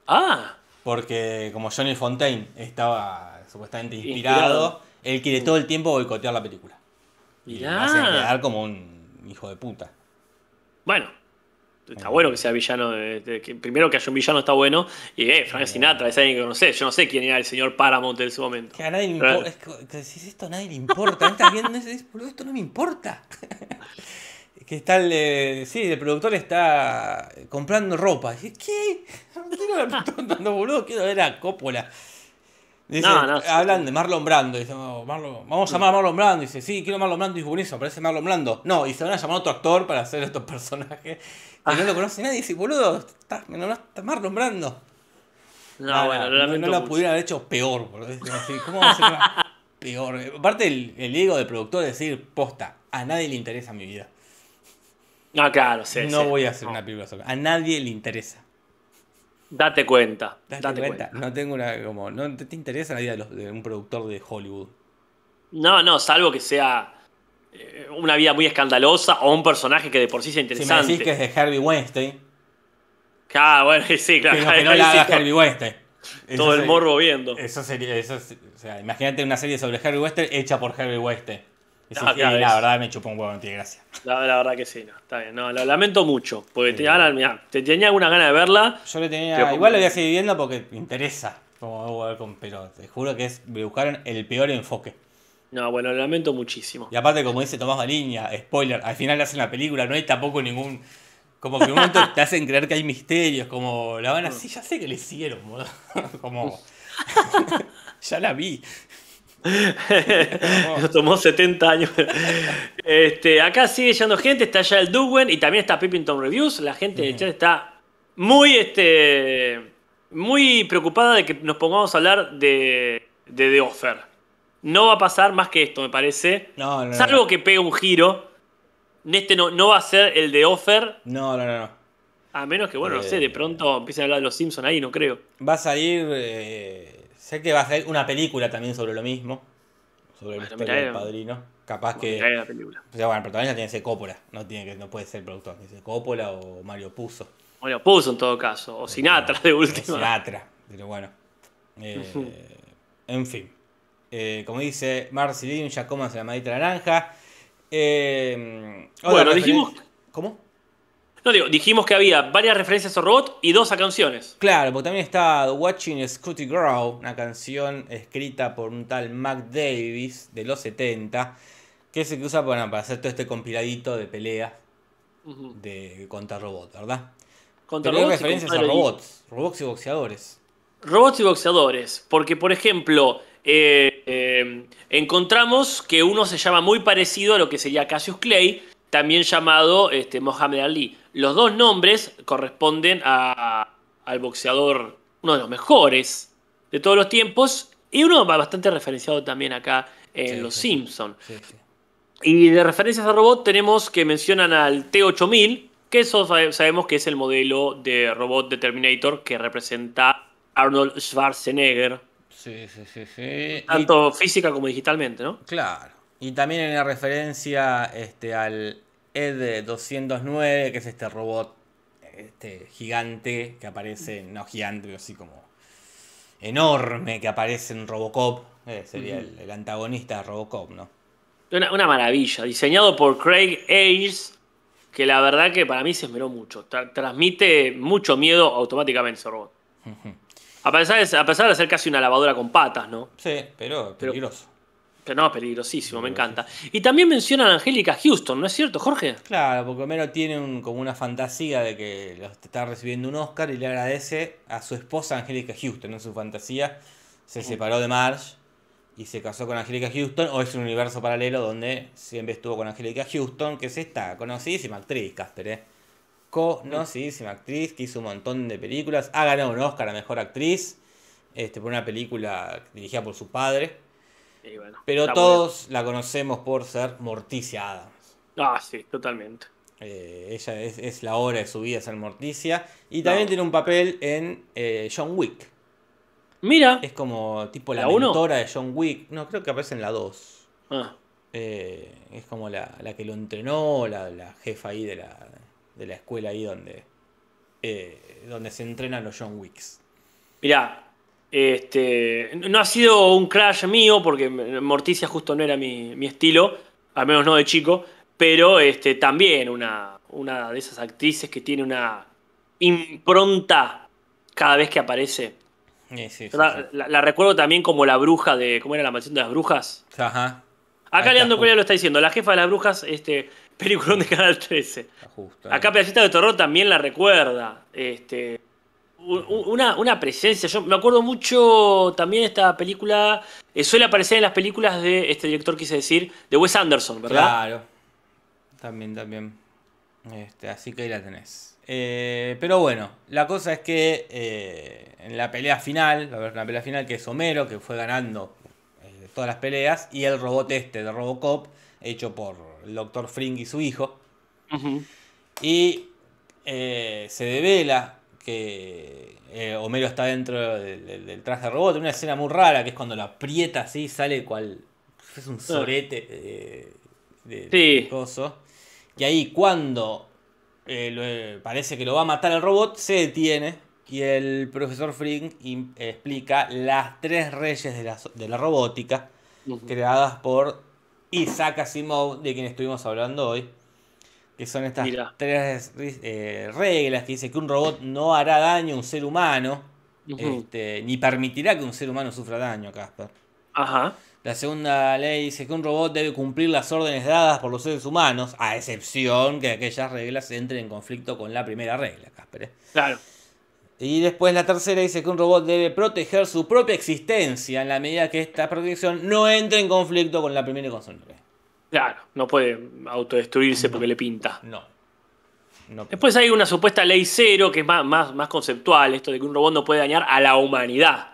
Ah, Porque como Johnny Fontaine estaba supuestamente Inspirado. inspirado, él quiere todo el tiempo boicotear la película. Y Mirá. hacen quedar como un hijo de puta. bueno. Está bueno que sea villano. que primero que haya un villano está bueno. Y eh, Frank Sinatra es alguien que conoces. Yo no sé quién era el señor Paramount en ese momento. Que a nadie le importa. Es que, que decís, esto a nadie le importa. Estás viendo boludo, esto no me importa. que está el. eh, sí, el productor está comprando ropa. ¿qué? No quiero ver boludo, quiero ver a Coppola. Dice, No, no, sí. hablan de Marlon Brando. Dice, "Oh, Marlon- vamos a llamar a Marlon Brando. Dice, sí, quiero Marlon Brando. Dice, buenísimo, aparece Marlon Brando. No, y se van a llamar a otro actor para hacer estos personajes. Que no lo conoce nadie. Dice, boludo, está, a Marlon Brando. No, Nada, bueno, lo no, no la mucho. pudieran haber hecho peor. Es así, ¿Cómo va a ser peor? Aparte, el, el ego del productor es decir, posta, a nadie le interesa mi vida. Ah, claro, sí. no sí. voy a hacer No. una película sobre. A nadie le interesa. Date cuenta. Date, Date, cuenta. cuenta. No tengo una. Como, no te, te interesa la vida de, los- de un productor de Hollywood. No, no, salvo que sea eh, una vida muy escandalosa o un personaje que de por sí sea Si me interesante. decís que es de Harvey Weinstein, Ah, bueno, sí, claro. pero que no la haga Harvey Weinstein. Eso Todo el sería- morbo viendo. Eso sería. Eso es- o sea, imagínate una serie sobre Harvey Weinstein hecha por Harvey Weinstein. No, claro, "Eh, la es- verdad me chupó un huevo, no tiene gracia. La, la verdad que sí, no, está bien. No, lo lamento mucho. Porque Sí. te, mirá, te tenía alguna ganas de verla. Yo le tenía. Pero igual lo voy a seguir viendo porque me interesa. Como pero te juro que es. Me buscaron el peor enfoque. No, bueno, lo lamento muchísimo. Y aparte, como dice Tomás Baliña, spoiler, al final hacen la película, no hay tampoco ningún. Como que en un momento te hacen creer que hay misterios, como la van así, ya sé que le hicieron, boludo. Como. ya la vi. Nos tomó 70 años. Este, acá sigue llegando gente, está ya el Duwen y también está Pippington Reviews. La gente del chat está muy, este, muy preocupada de que nos pongamos a hablar de, de The Offer. No va a pasar más que esto, me parece. No, no, no. Salvo que pegue un giro. Este no, no va a ser el de Offer. No, no, no, no. A menos que, bueno, no Eh. sé, de pronto empiecen a hablar de los Simpsons ahí, no creo. Va a salir. eh, sé que va a salir una película también sobre lo mismo. Sobre Bueno, historia mirá, del padrino. Capaz que. La película. O sea, bueno, el protagonista tiene que ser Coppola. No, tiene que, no puede ser el productor. Tiene que ser Coppola o Mario Puzo. Bueno, puso en todo caso. O Sinatra de última. Sinatra, pero bueno. Eh, en fin. Eh, como dice Marcy Lynn, ya cómanse la maldita naranja. Eh, Bueno, dijimos, ¿Cómo? No digo, dijimos que había varias referencias a robot y dos a canciones. Claro, porque también está Watching Scotty Grow, una canción escrita por un tal Mac Davis de los 70, que es el que usa bueno, para hacer todo este compiladito de peleas de contra robots, ¿verdad? Contra Pero robots referencias a robots, robots y boxeadores. Robots y boxeadores. Porque, por ejemplo, eh, eh, encontramos que uno se llama muy parecido a lo que sería Cassius Clay, también llamado este, Mohamed Ali. Los dos nombres corresponden a- al boxeador, uno de los mejores de todos los tiempos, y uno bastante referenciado también acá en Sí, Los sí. Simpsons. Sí. Y de referencias a robot tenemos que mencionan al T-8000, que eso sabe- sabemos que es el modelo de robot de Terminator que representa Arnold Schwarzenegger, Sí, sí, sí, sí. Y- tanto física como digitalmente, ¿no? claro. Y también en la referencia este, al ED 209, que es este robot este, gigante que aparece, no gigante, pero así como enorme, que aparece en Robocop. eh, sería el, el antagonista de Robocop, ¿no? Una, una maravilla, diseñado por Craig Ayers, que la verdad que para mí se esmeró mucho. Tra- transmite mucho miedo automáticamente ese robot. A pesar, de, a pesar de ser casi una lavadora con patas, ¿no? Sí, pero Pero- peligroso. Pero no, peligrosísimo, me encanta. Y también mencionan a Angélica Houston, ¿no es cierto, Jorge? Claro, porque Homero tiene un- como una fantasía de que lo- está recibiendo un Oscar y le agradece a su esposa Angélica Houston. En su fantasía se separó de Marge y se casó con Angélica Houston, o es un universo paralelo donde siempre estuvo con Angélica Houston, que es esta conocidísima actriz, Casper, ¿eh? Conocidísima actriz que hizo un montón de películas, ha ganado un Oscar a Mejor Actriz este, por una película dirigida por su padre, Bueno, pero todos la conocemos por ser Morticia Adams. Ah, sí, totalmente. Eh, ella es, es la hora de su vida ser Morticia. Y también No. tiene un papel en eh, John Wick. Mira. Es como tipo la, ¿La uno? mentora de John Wick. No, creo que aparece en la 2. Ah, Eh, es como la, la que lo entrenó, la, la jefa ahí de la, de la escuela ahí donde, donde se entrenan los John Wicks. mirá, este, no ha sido un crash mío porque Morticia justo no era mi, mi estilo, al menos no de chico, pero este, también una, una de esas actrices que tiene una impronta cada vez que aparece. Sí, sí, la, sí. la- la recuerdo también como la bruja de. ¿Cómo era la mansión de las brujas? Ajá. Acá Leandro justo, lo está diciendo, la jefa de las brujas, este, peliculón de Canal 13. está justo, Acá. Pedacita de Terror también la recuerda. Este, una, una presencia. Yo me acuerdo mucho también esta película. eh, suele aparecer en las películas de este director, quise decir, de Wes Anderson, ¿verdad? Claro. También, también. Este, así que ahí la tenés. Eh, pero bueno, la cosa es que eh, en la pelea final, va a haber una pelea final que es Homero, que fue ganando todas las peleas, y el robot este de Robocop, hecho por el Dr. Fring y su hijo. Y se devela que eh, Homero está dentro del, del- del traje de robot. Una escena muy rara que es cuando lo aprieta así, sale cual. Es un sorete eh, de, Sí. de coso. Y ahí cuando eh, lo- parece que lo va a matar el robot, se detiene. Y el profesor Frink im- explica las tres reyes de la, de la robótica creadas por Isaac Asimov, de quien estuvimos hablando hoy. Que son estas tres eh, reglas que dice que un robot no hará daño a un ser humano, este, ni permitirá que un ser humano sufra daño, Casper. Aja. La segunda ley dice que un robot debe cumplir las órdenes dadas por los seres humanos, a excepción que aquellas reglas entren en conflicto con la primera regla, Casper. ¿eh? Claro. Y después la tercera dice que un robot debe proteger su propia existencia en la medida que esta protección no entre en conflicto con la primera y con su nombre. Claro. No puede autodestruirse porque le pinta. No. No. Después hay una supuesta ley cero que es más, más, más conceptual, esto de que un robot no puede dañar a la humanidad.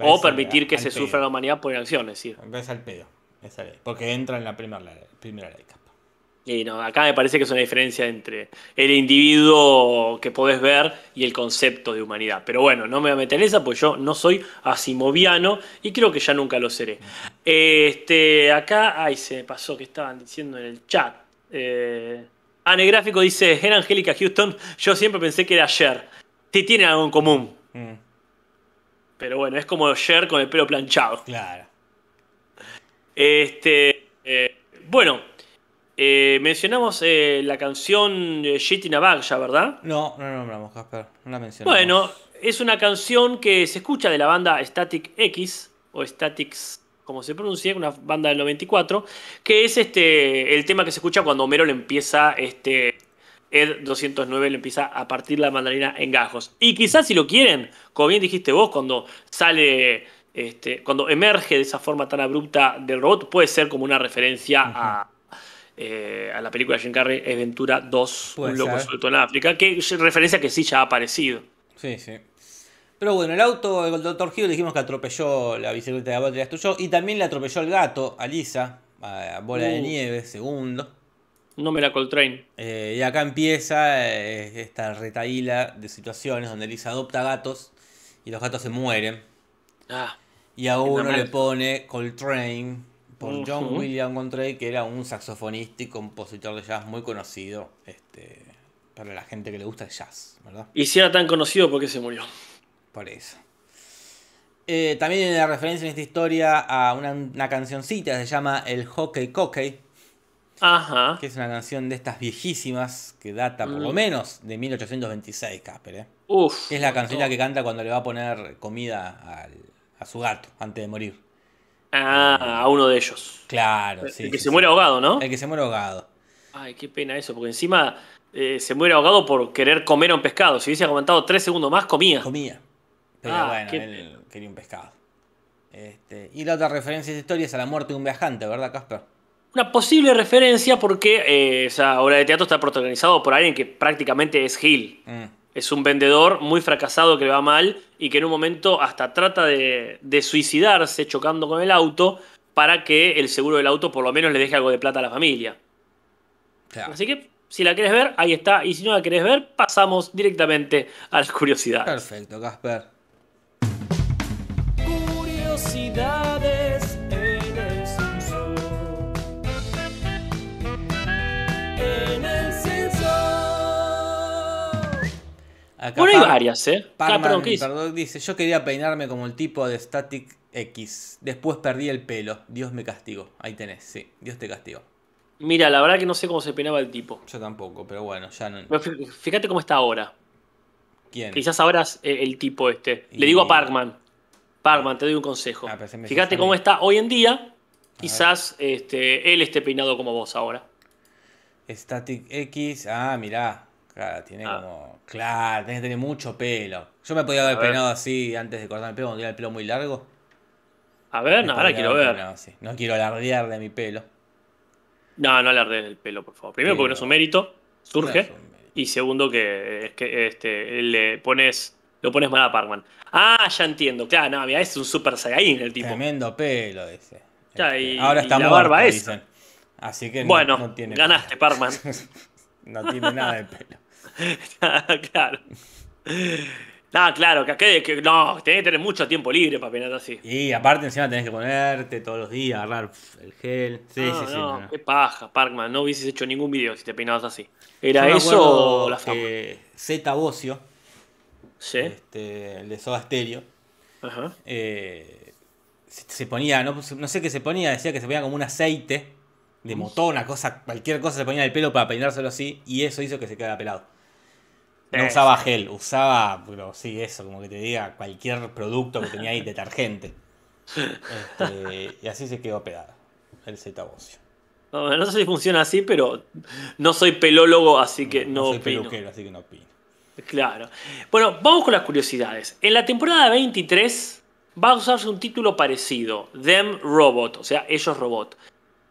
O permitir que se pedo. sufra la humanidad por inacción, es decir. Me parece al pedo esa ley. Porque entra en la primera ley, primera ley. Y no, acá me parece que es una diferencia entre el individuo que podés ver y el concepto de humanidad. Pero bueno, no me voy a meter en esa, pues yo no soy asimoviano y creo que ya nunca lo seré. Este, acá, ay, se me pasó que estaban diciendo en el chat. Eh, Ane Gráfico dice, era Angélica Houston, yo siempre pensé que era Cher. Sí, tienen algo en común. Mm, Pero bueno, es como Cher con el pelo planchado. claro. Este, eh, bueno, Eh, mencionamos eh, la canción Shit in a Bag ya, ¿verdad? No, no nombramos, Casper. No la mencionamos. Bueno, es una canción que se escucha de la banda Static X, o Statics, como se pronuncia, una banda del 94, que es este el tema que se escucha cuando Homero le empieza, este, Ed 209 le empieza a partir la mandarina en gajos. Y quizás si lo quieren, como bien dijiste vos, cuando sale, este, cuando emerge de esa forma tan abrupta del robot, puede ser como una referencia a... eh, a la película de Jim Carrey, Ventura 2, Puede Un loco suelto en África, que es referencia que sí ya ha aparecido. Sí, sí. Pero bueno, el auto, el Dr. Hugh dijimos que atropelló la bicicleta de la destruyó. Y también le atropelló el gato a Lisa, a Bola de Uh. Nieve, segundo. No me la Coltrane. Eh, y acá empieza eh, esta retaíla de situaciones donde Lisa adopta gatos y los gatos se mueren. Ah, Y a uno le pone Coltrane por John. William Coltrane, que era un saxofonista y compositor de jazz muy conocido este, para la gente que le gusta el jazz, ¿verdad? y si era tan conocido, ¿por qué se murió? Por eso. Eh, también hay una referencia en esta historia a una, una cancioncita que se llama El Hockey Cockey, Ajá. que es una canción de estas viejísimas que data por lo Mm. menos de 1826, Casper. ¿eh? Uf. Es la cancionita que canta cuando le va a poner comida al- a su gato antes de morir. Ah, a uno de ellos. Claro, el sí. que sí, se sí. muere ahogado, ¿no? El que se muere ahogado. Ay, qué pena eso, porque encima eh, se muere ahogado por querer comer un pescado. Si hubiese aguantado tres segundos más, comía. Comía. Pero Ah, bueno, qué él quería un pescado. Este, y la otra referencia de esta historia es a la muerte de un viajante, ¿verdad, Casper? Una posible referencia porque eh, esa obra de teatro está protagonizado por alguien que prácticamente es Gil. Mm. Es un vendedor muy fracasado que le va mal y que en un momento hasta trata de, de suicidarse chocando con el auto para que el seguro del auto por lo menos le deje algo de plata a la familia. Claro. Así que si la querés ver, ahí está. Y si no la querés ver, pasamos directamente a las curiosidades. Perfecto, Casper. Curiosidades Acá Bueno, hay varias, ¿eh? Ah, Parman, perdón, ¿qué dice? perdón, dice, yo quería peinarme como el tipo de Static X. Después perdí el pelo. Dios me castigó. Ahí tenés, sí. Dios te castigó. Mira, la verdad que no sé cómo se peinaba el tipo. Yo tampoco, pero bueno, ya no. Pero Fíjate cómo está ahora. ¿Quién? Quizás ahora es el, el tipo este. Le digo a Parkman. Parkman, te doy un consejo. Ah, Fíjate cómo está hoy en día. Quizás este, él esté peinado como vos ahora. Static X. Ah, mirá. Claro, tiene Ah. como. Claro, tenés que tener mucho pelo. Yo me podía haber peinado así antes de cortarme el pelo, cuando tenía el pelo muy largo. A ver, no, ahora quiero ver. No quiero alardear de mi pelo. No, no alardes el pelo, por favor. Primero, porque no es un mérito, surge. No es un mérito. Y segundo, que es que este, le pones, lo pones mal a Parkman. Ah, ya entiendo. Claro, no, mira, es un super saiyajin el tipo. Tremendo pelo ese. Ya, Este, y- ahora y está la muerto, dicen. Así que no- Bueno, no, tiene ganaste, Parkman. No tiene nada de pelo. claro. No, claro, que, que, no, tenés que tener mucho tiempo libre para peinarte así. Y aparte encima tenés que ponerte todos los días, agarrar el gel. Sí, no, sí, sí. no, qué paja, Parkman. No hubieses hecho ningún video si te peinabas así. Era eso o la fama. que Z Bocio, Sí. este, el de Soda Stereo, Ajá. eh, se, se ponía, no, no sé qué se ponía, decía que se ponía como un aceite de motor, una cosa, cualquier cosa se ponía en el pelo para peinárselo así, y eso hizo que se quedara pelado. No usaba gel, usaba, pero sí, eso, como que te diga cualquier producto que tenía ahí, detergente. Este, y así se quedó pegado, el Z Bocio. No, no sé si funciona así, pero no soy pelólogo, así que no, soy opino. peluquero, así que no opino. Claro. Bueno, vamos con las curiosidades. En la temporada 23 va a usarse un título parecido, Them Robot, o sea, ellos robot.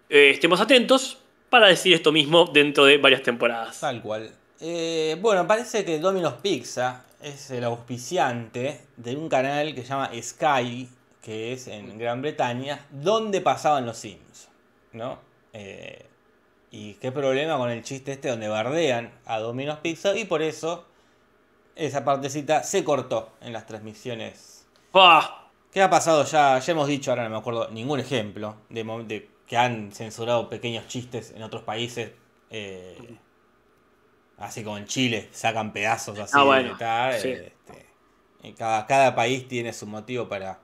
Eh, estemos atentos para decir esto mismo dentro de varias temporadas. Tal cual. Eh, bueno, parece que Domino's Pizza es el auspiciante de un canal que se llama Sky, que es en Gran Bretaña, donde pasaban los Sims, ¿no? Eh, y qué problema con el chiste este donde bardean a Domino's Pizza y por eso esa partecita se cortó en las transmisiones. ¡Pah! ¿Qué ha pasado ya? Ya hemos dicho, ahora no me acuerdo ningún ejemplo de, de que han censurado pequeños chistes en otros países. eh, así como en Chile, sacan pedazos así. Ah, bueno, de tal, sí. este, cada, cada país tiene su motivo para,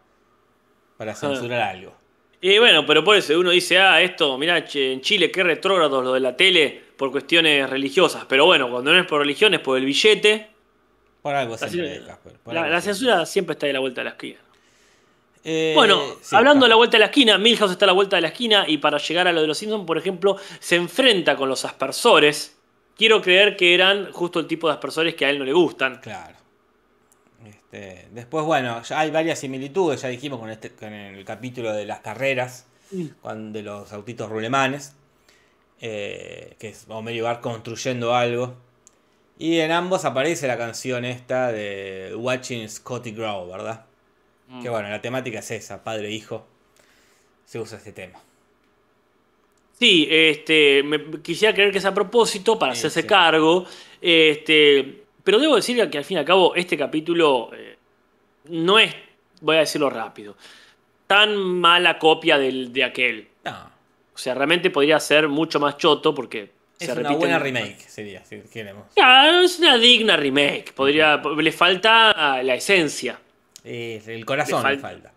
para censurar algo. Y bueno, pero por eso uno dice, ah, esto, mirá, en Chile qué retrógrado lo de la tele por cuestiones religiosas. Pero bueno, cuando no es por religión es por el billete. Por algo La, siempre, Casper, por la- algo la siempre. censura siempre está de la vuelta de la esquina. Eh, Bueno, sí, hablando de la vuelta de la esquina, Milhouse está a la vuelta de la esquina y para llegar a lo de los Simpsons, por ejemplo, se enfrenta con los aspersores. Quiero creer que eran justo el tipo de aspersores que a él no le gustan. Claro. Este, después, bueno, ya hay varias similitudes, ya dijimos con, este, con el capítulo de las carreras, Mm. con- de los autitos rulemanes, eh, que es Homero y Bart construyendo algo. Y en ambos aparece la canción esta de Watching Scotty Grow, ¿verdad? Mm. Que bueno, la temática es esa, padre e hijo. Se usa este tema. Sí, este, me, quisiera creer que es a propósito para Sí, hacerse sí. cargo. Este, pero debo decir que al fin y al cabo este capítulo eh, no es, voy a decirlo rápido, tan mala copia del, de aquel. No, O sea, realmente podría ser mucho más choto porque es se una repite buena remake, sería, si queremos. Claro, es una digna remake. Podría, le falta la esencia, Eh, el corazón Le le falta-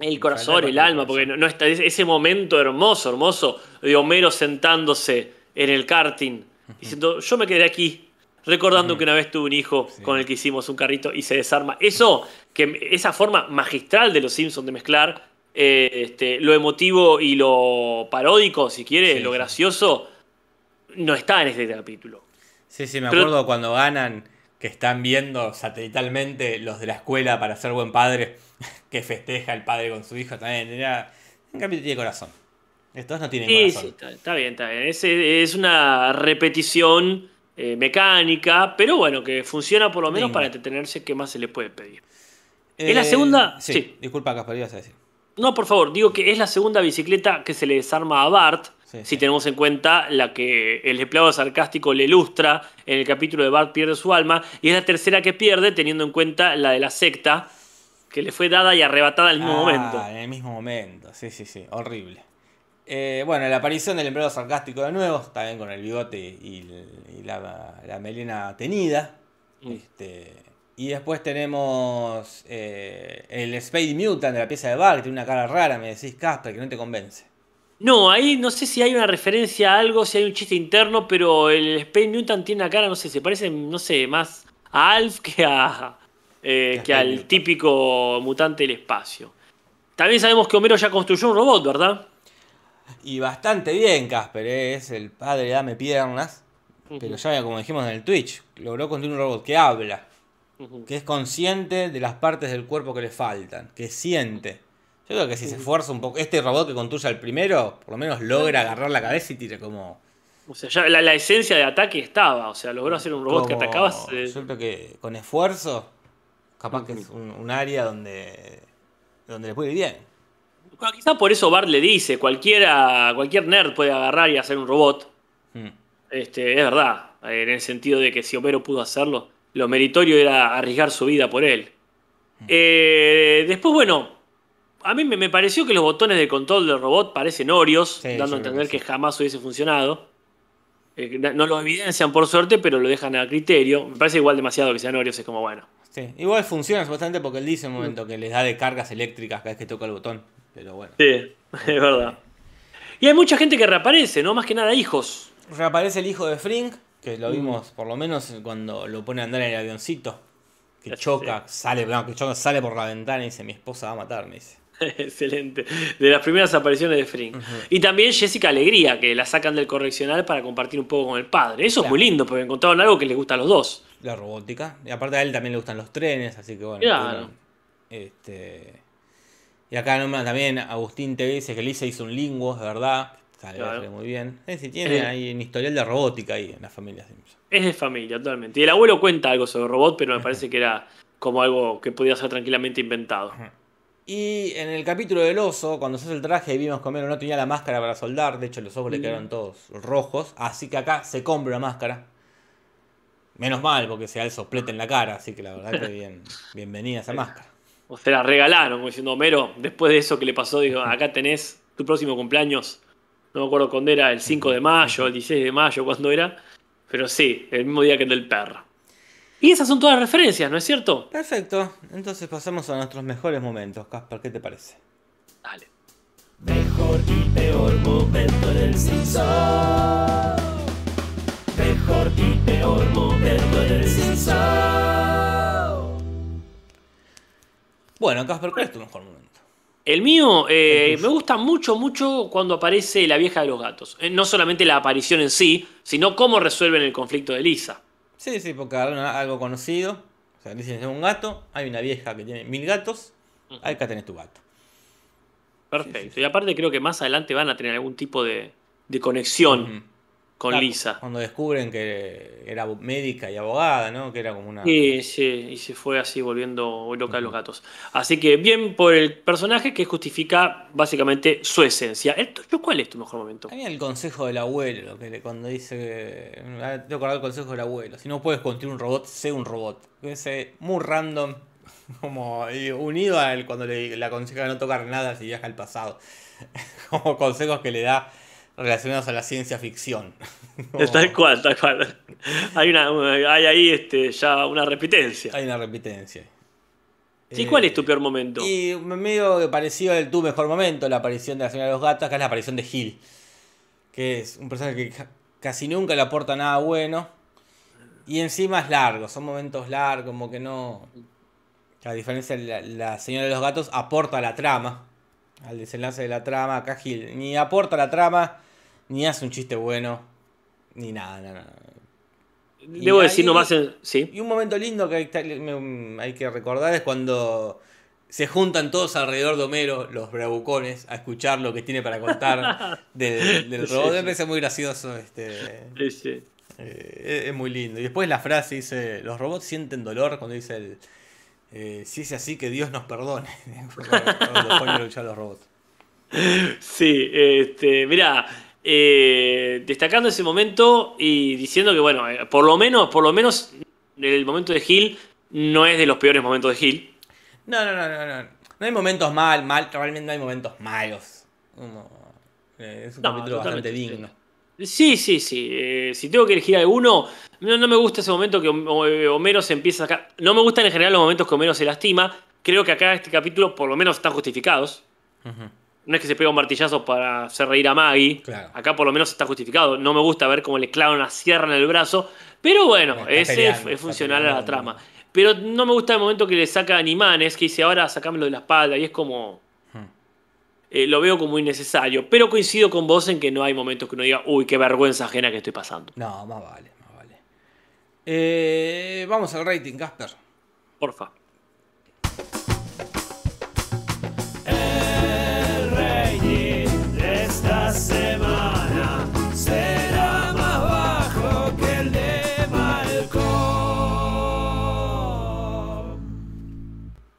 el corazón, falta el el alma, porque no, no está ese momento hermoso, hermoso de Homero sentándose en el karting diciendo, yo me quedé aquí, recordando que una vez tuve un hijo Sí. con el que hicimos un carrito y se desarma. Eso, que esa forma magistral de los Simpsons de mezclar eh, este, lo emotivo y lo paródico, si quiere, Sí, lo gracioso, no está en este capítulo. Sí, sí, me Pero- acuerdo cuando ganan, que están viendo satelitalmente los de la escuela para ser buen padre, que festeja el padre con su hijo también. Era un capítulo tiene corazón. Estos no tienen Sí, corazón. sí, está, está bien, está bien. Es, es una repetición eh, mecánica, pero bueno, que funciona por lo menos para entretenerse. ¿Qué más se le puede pedir? Eh, ¿Es la segunda? Sí, Sí. disculpa, Caspar, ibas a decir. No, por favor, digo que es la segunda bicicleta que se le desarma a Bart. Sí, si sí. tenemos en cuenta la que el empleado sarcástico le ilustra en el capítulo de Bart pierde su alma, y es la tercera que pierde teniendo en cuenta la de la secta, que le fue dada y arrebatada al mismo Ah, momento. En el mismo momento, sí, sí, sí, horrible. Eh, bueno, la aparición del empleado sarcástico de nuevo, también con el bigote y, y la, la melena tenida. Mm. Este, y después tenemos eh, el Spade Mutant de la pieza de Bart, que tiene una cara rara, me decís Casper, que no te convence. No, ahí no sé si hay una referencia a algo, si hay un chiste interno, pero el Space Mutant tiene una cara, no sé, se parece, no sé, más a Alf que a eh, Que al típico mutante del espacio. También sabemos que Homero ya construyó un robot, ¿verdad? Y bastante bien, Casper, eh, es el padre Dame Piernas. Pero ya como dijimos en el Twitch, logró construir un robot que habla, que es consciente de las partes del cuerpo que le faltan, que siente. Yo creo que si se esfuerza un poco, este robot que construye al primero, por lo menos logra agarrar la cabeza y tira como... O sea, ya la, la esencia de ataque estaba, o sea, logró hacer un robot que atacaba. eh, Yo creo que con esfuerzo, capaz que es un, un área donde, donde le puede ir bien. Bueno, quizá por eso Bart le dice, cualquiera, cualquier nerd puede agarrar y hacer un robot. Mm. Este, es verdad, en el sentido de que si Homero pudo hacerlo, lo meritorio era arriesgar su vida por él. Eh, después, bueno, a mí me, me pareció que los botones de control del robot parecen Orios, Sí, dando a entender que jamás hubiese funcionado. Eh, no lo evidencian por suerte, pero lo dejan a criterio. Me parece igual demasiado que sean Orios, es como bueno. Sí, Igual funciona supuestamente porque él dice en un momento que les da de cargas eléctricas cada vez que toca el botón. Pero bueno. Sí, es verdad. Y hay mucha gente que reaparece, ¿no? Más que nada hijos. Reaparece el hijo de Frink, que Mm. lo vimos por lo menos cuando lo pone a andar en el avioncito. Que Sí. choca, sale, no, que choca, sale por la ventana y dice, mi esposa va a matar, me dice. Excelente. De las primeras apariciones de Frink. Y también Jessica Alegría, que la sacan del correccional para compartir un poco con el padre. Eso es muy lindo, porque encontraron algo que les gusta a los dos. La robótica. Y aparte a él también le gustan los trenes, así que bueno. Claro. este... Y acá nombran también Agustín TV dice que Lisa hizo un linguo, es verdad. Sale Claro. muy bien. Es decir, tiene Eh. ahí un historial de robótica ahí en la familia Simpson. Es de familia, totalmente. Y el abuelo cuenta algo sobre robot, pero me parece que era como algo que podía ser tranquilamente inventado. Y en el capítulo del oso, cuando se hace el traje, vimos que Homero no tenía la máscara para soldar. De hecho, los ojos le quedaron todos rojos. Así que acá se compra una máscara. Menos mal, porque se da el soplete en la cara. Así que la verdad que bien, bienvenida esa máscara. O se la regalaron, como diciendo Homero, después de eso que le pasó, digo, acá tenés tu próximo cumpleaños. No me acuerdo cuándo era, el 5 de mayo, el 16 de mayo, cuándo era. Pero sí, el mismo día que el del perro. Y esas son todas las referencias, ¿no es cierto? Perfecto. Entonces pasamos a nuestros mejores momentos. Casper, ¿qué te parece? Dale. Mejor y peor momento en el Simpson. Mejor y peor momento en el Simpson. Bueno, Casper, ¿cuál es tu mejor momento? El mío eh, El me gusta mucho, mucho cuando aparece la vieja de los gatos. Eh, no solamente la aparición en sí, sino cómo resuelven el conflicto de Lisa. Sí, sí, porque algo conocido. O sea, dicen es un gato, hay una vieja que tiene mil gatos, acá tenés tu gato. Perfecto. Sí, sí, sí. Y aparte creo que más adelante van a tener algún tipo de, de conexión. Con Lisa. Cuando descubren que era médica y abogada, ¿no? Que era como una... Sí, sí, y se fue así volviendo loca de los gatos. Así que bien por el personaje que justifica básicamente su esencia. ¿El tuyo cuál es tu mejor momento? También el consejo del abuelo, que cuando dice que... ah, Tengo que acordar el consejo del abuelo. Si no puedes construir un robot, sé un robot. Ese muy random, como unido a él cuando le, le aconseja no tocar nada si viaja al pasado. como consejos que le da relacionados a la ciencia ficción. Como- Tal cual, tal cual. Hay, una, hay ahí este, ya una repitencia. Hay una repitencia. ¿Y Eh, cuál es tu peor momento? Y medio que pareció el tu mejor momento, la aparición de la señora de los gatos, acá es la aparición de Gil. Que es un personaje que ca- casi nunca le aporta nada bueno. Y encima es largo, son momentos largos, como que no. A diferencia de la, la señora de los gatos, aporta la trama. Al desenlace de la trama, acá Gil ni aporta la trama, ni hace un chiste bueno, ni nada, nada. nada. Debo decir nomás, en- sí. Y un momento lindo que hay, que recordar es cuando se juntan todos alrededor de Homero, los bravucones, a escuchar lo que tiene para contar del, robot. sí. Me parece muy gracioso. Este, Sí, sí. eh, es, es muy lindo. Y después la frase dice, los robots sienten dolor cuando dice el... eh, si es así, que Dios nos perdone. Cuando pone a luchar los robots. Sí, este, mira, eh, destacando ese momento y diciendo que, bueno, eh, por lo menos, por lo menos el momento de Gil no es de los peores momentos de Gil. No, no, no, no, no. No hay momentos mal, mal, realmente no hay momentos malos. Como, eh, es un No, capítulo bastante digno. Sí, sí, sí. eh, si tengo que elegir alguno, no, no me gusta ese momento que Hom- Homero se empieza a sacar. No me gustan en general los momentos que Homero se lastima. Creo que acá este capítulo por lo menos están justificados. No es que se pega un martillazo para hacer reír a Maggie. Claro. Acá por lo menos está justificado. No me gusta ver cómo le clavan una sierra en el brazo. Pero bueno, ese peleando, es funcional a la trama. Pero no me gusta el momento que le saca a Nimanes, que dice ahora sacámelo de la espalda. Y es como. Hmm. eh, lo veo como innecesario. Pero coincido con vos en que no hay momentos que uno diga, uy, qué vergüenza ajena que estoy pasando. No, más vale, más vale. Eh, vamos al rating, Casper. Porfa.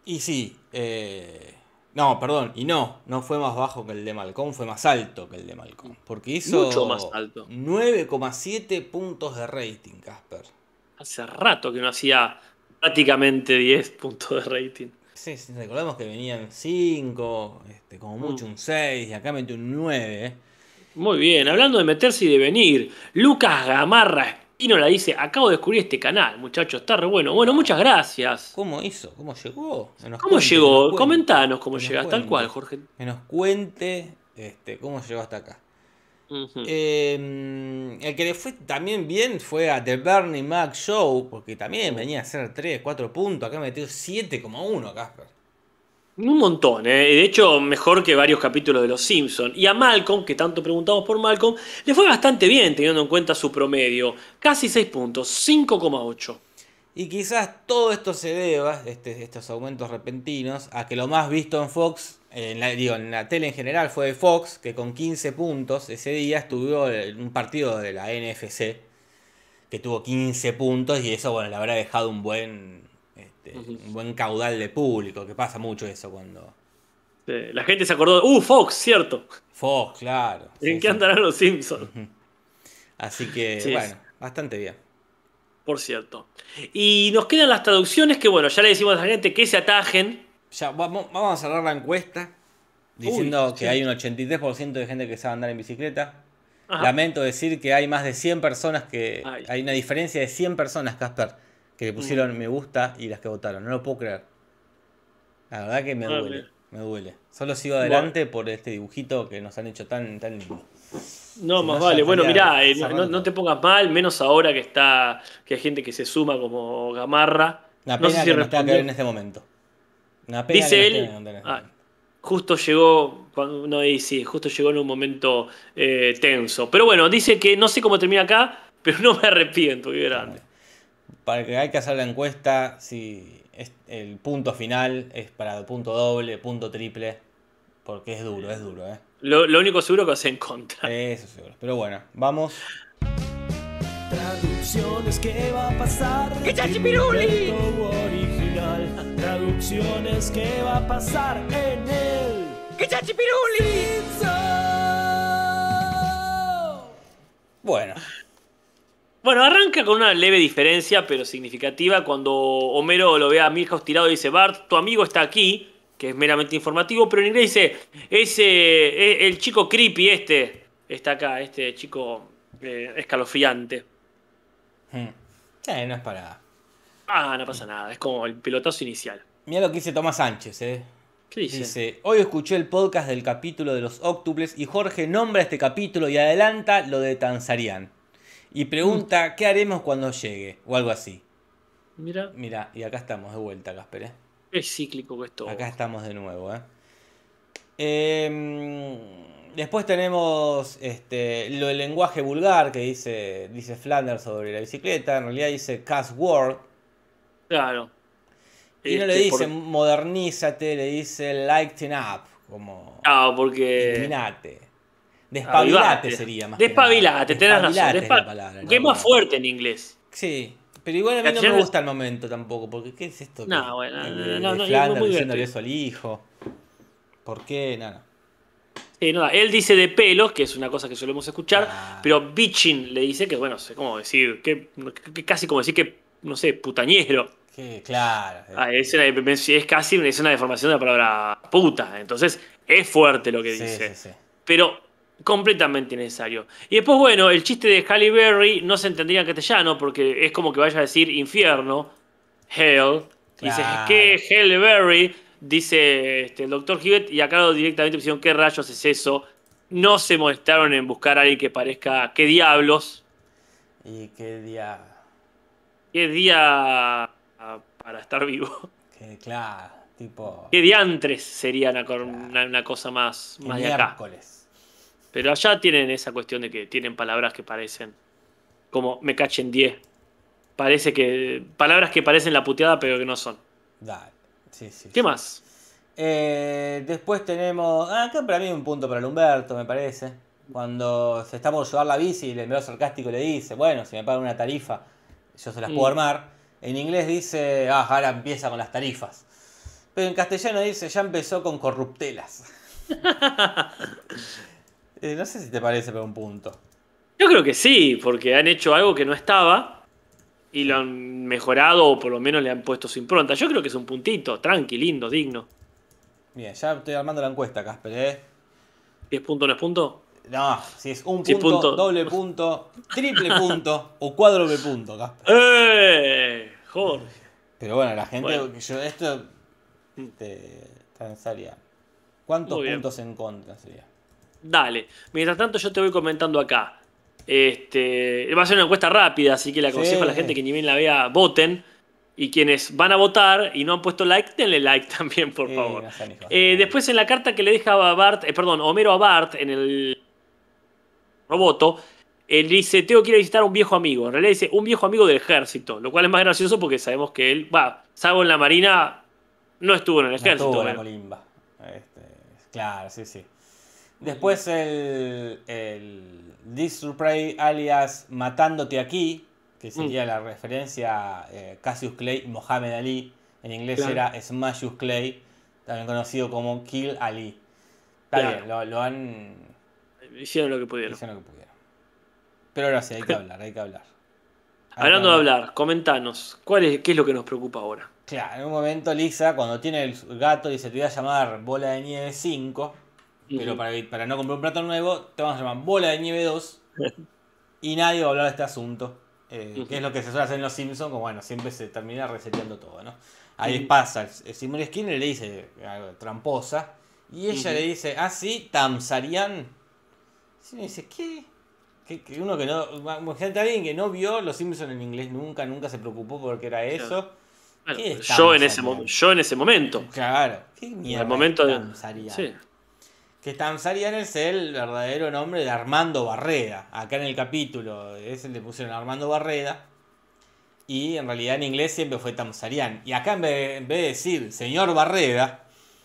Y sí, eh, no, perdón, y no, no fue más bajo que el de Malcolm, fue más alto que el de Malcolm. Porque hizo Mucho más alto. 9,7 puntos de rating, Casper. Hace rato que no hacía prácticamente 10 puntos de rating. Sí, sí, recordemos que venían 5, este, como mucho Mm. un 6, y acá metió un 9. eh. Muy bien, hablando de meterse y de venir, Lucas Gamarra Espínola dice, acabo de descubrir este canal, muchachos, está re bueno. Bueno, muchas gracias. ¿Cómo hizo? ¿Cómo llegó? ¿Cómo cuente, llegó? Comentanos cómo llegas, tal cual, Jorge. Que nos cuente este, cómo llegó hasta acá. Eh, el que le fue también bien fue a The Bernie Mac Show, porque también venía a hacer 3, 4 puntos. Acá metió 7,1 Casper. Un montón, ¿eh? De hecho, mejor que varios capítulos de Los Simpsons. Y a Malcolm, que tanto preguntamos por Malcolm, le fue bastante bien teniendo en cuenta su promedio. Casi 6 puntos, 5,8. Y quizás todo esto se deba, este- estos aumentos repentinos, a que lo más visto en Fox, en la, digo, en la tele en general, fue de Fox, que con 15 puntos ese día estuvo en un partido de la NFC, que tuvo 15 puntos, y eso, bueno, le habrá dejado un buen, este, un buen caudal de público, que pasa mucho eso cuando... La gente se acordó, ¡uh, Fox, cierto! Fox, claro. ¿En sí, qué sí. andarán Los Simpsons? Así que, bueno, bastante bien. Por cierto. Y nos quedan las traducciones que, bueno, ya le decimos a la gente que se atajen. Ya, vamos, vamos a cerrar la encuesta diciendo Uy, que hay un 83% de gente que sabe andar en bicicleta. Ajá. Lamento decir que hay más de 100 personas que... Ay. Hay una diferencia de 100 personas, Casper, que le pusieron me gusta y las que votaron. No lo puedo creer. La verdad que me Ah, duele. Me duele. Solo sigo adelante por este dibujito que nos han hecho tan, tan lindo. No, más no, vale. Bueno, mirá, eh, no, no te pongas mal, menos ahora que está que hay gente que se suma como gamarra. Una no pena sé si que no en este momento. Una pena Dice que no él, este ah, justo llegó, cuando, no, sí, justo llegó en un momento eh, tenso. Pero bueno, dice que no sé cómo termina acá, pero no me arrepiento, qué grande. Para que hay que hacer la encuesta, si es- el punto final es para punto doble, punto triple, porque es duro, es duro, ¿eh? Lo, lo único seguro que vas en contra. Eso seguro. Pero bueno, vamos. Traducciones, ¿qué va a pasar? ¡Quechachipiruli! original. Traducciones, ¿qué va a pasar en el ¡Quechachipiruli! Bueno, Bueno, arranca con una leve diferencia, pero significativa, cuando Homero lo ve a Milhouse tirado y dice, Bart, tu amigo está aquí, que es meramente informativo, pero en inglés dice, ese, eh, el chico creepy este, está acá, este chico eh, escalofriante. hmm. Sí, no es para. Ah, no pasa nada, es como el pelotazo inicial. Mira lo que dice Tomás Sánchez, ¿eh? ¿Qué dice? Dice, hoy escuché el podcast del capítulo de los óctuples y Jorge nombra este capítulo y adelanta lo de Tanzarian. Y pregunta, ¿qué haremos cuando llegue? O algo así. Mira, Mira, y acá estamos de vuelta, Casper, ¿eh? es cíclico que esto. Acá estamos de nuevo, ¿eh? Em, después tenemos este, lo del lenguaje vulgar que dice, dice Flanders sobre la bicicleta. En realidad dice Cash Word. Claro. Y no le Este, dice por- modernízate, le dice lighten up. Como Ah, porque... iluminate. Despabilate sería más. Despabilate, nada. tenés razón. Es la palabra, que es ¿no? más fuerte en inglés. Sí, pero igual a mí no me gusta el momento tampoco, porque ¿qué es esto? No, bueno, de- no, no, no, Flanders muy diciéndole eso al hijo. ¿Por qué? No, no. Sí, no, él dice de pelos, que es una cosa que solemos escuchar, Ah. pero bitching le dice que, bueno, sé cómo decir, que, que casi como decir que, no sé, putañero. Que, claro. eh, Ah, es, una- es casi es una deformación de la palabra puta. Entonces, es fuerte lo que sí, dice. sí, sí. Pero completamente innecesario. Y después, bueno, el chiste de Halle Berry no se entendería en castellano porque es como que vaya a decir infierno, hell. Claro. ¿qué Halle Berry? Dice este, el doctor Hibbett y acá directamente pusieron, ¿qué rayos es eso? No se molestaron en buscar a alguien que parezca, ¿qué diablos? Y qué día. ¿Qué día para estar vivo? Que, claro, tipo. ¿Qué diantres sería una, cor- una- una cosa más, más de acá? miércoles. Pero allá tienen esa cuestión de que tienen palabras que parecen como me cachen 10. Parece que. Palabras que parecen la puteada, pero que no son. Dale. Sí, sí. ¿Qué sí. más? Eh, después tenemos. Ah, acá para mí un punto para el Humberto, me parece. Cuando se está por llevar la bici y el enviado sarcástico le dice, bueno, si me pagan una tarifa, yo se las puedo Mm. armar. En inglés dice, ah, ahora empieza con las tarifas. Pero en castellano dice, ya empezó con corruptelas. Eh, no sé si te parece, pero un punto. Yo creo que sí, porque han hecho algo que no estaba y lo han mejorado o por lo menos le han puesto su impronta. Yo creo que es un puntito, tranqui, lindo, digno. Bien, ya estoy armando la encuesta, Casper, ¿eh? ¿10 puntos no es punto? No, si es un punto, punto. doble punto, triple punto o cuádruple punto, Casper. ¡Eh! Jorge. Pero bueno, la gente, Bueno. yo esto te pensaría. ¿Cuántos puntos en contra sería? Dale. Mientras tanto, yo te voy comentando acá. Este, va a ser una encuesta rápida, así que le aconsejo Sí. a la gente que ni bien la vea, voten. Y quienes van a votar y no han puesto like, denle like también, por Sí, favor. no Eh, después en la carta que le deja a Bart, eh, perdón, Homero a Bart en el roboto, él dice, tengo que ir a visitar a un viejo amigo. En realidad dice, un viejo amigo del ejército, lo cual es más gracioso porque sabemos que él, va, salvo en la marina, no estuvo en el No ejército. estuvo la Homero. colimba. Este, claro, sí, sí. Después el, el This Surprise alias Matándote aquí, que sería Mm. la referencia a eh, Cassius Clay y Mohamed Ali. En inglés Claro. era Smashius Clay, también conocido como Kill Ali. Está Claro. bien, lo, lo han Hicieron lo que pudieron. hicieron lo que pudieron. Pero ahora sí, hay que hablar, hay que hablar. Hay Hablando que de hablar, comentanos, ¿cuál es, ¿qué es lo que nos preocupa ahora? Claro, en un momento Lisa, cuando tiene el gato, dice: Te voy a llamar Bola de Nieve 5. Pero para, para no comprar un plato nuevo, te vamos a llamar Bola de Nieve 2. Y nadie va a hablar de este asunto. eh, que es lo que se suele hacer en Los Simpsons, como bueno, siempre se termina reseteando todo, ¿no? Ahí Ujú. pasa, eh, Simon Skinner le dice algo tramposa, y ella le dice, ah, sí, Tamsarian. Sí, me dice, ¿qué? Que, que uno que no, gente, alguien que no vio Los Simpsons en inglés nunca, nunca se preocupó porque era eso. Bueno, ¿Qué es yo, en ese yo en ese momento. Claro, ¿qué mierda momento es de. Tamsarian? Sí. Que Tamsarian es el verdadero nombre de Armando Barreda. Acá en el capítulo, ese le pusieron Armando Barreda. Y en realidad en inglés siempre fue Tamsarian. Y acá en vez, en vez de decir señor Barreda,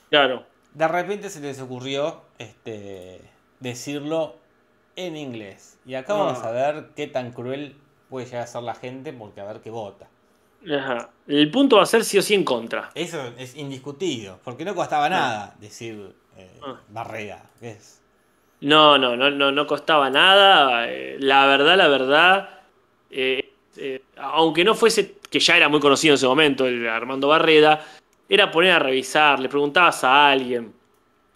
Claro. de repente se les ocurrió este, decirlo en inglés. Y acá vamos Ah. a ver qué tan cruel puede llegar a ser la gente, porque a ver qué vota. Ajá. El punto va a ser sí o sí en contra. Eso es indiscutido, porque no costaba nada decir eh, Ah. Barreda. que es No, no, no, no, no costaba nada. eh, La verdad, la verdad. eh, eh, aunque no fuese, que ya era muy conocido en ese momento, el Armando Barreda, era poner a revisar, le preguntabas a alguien.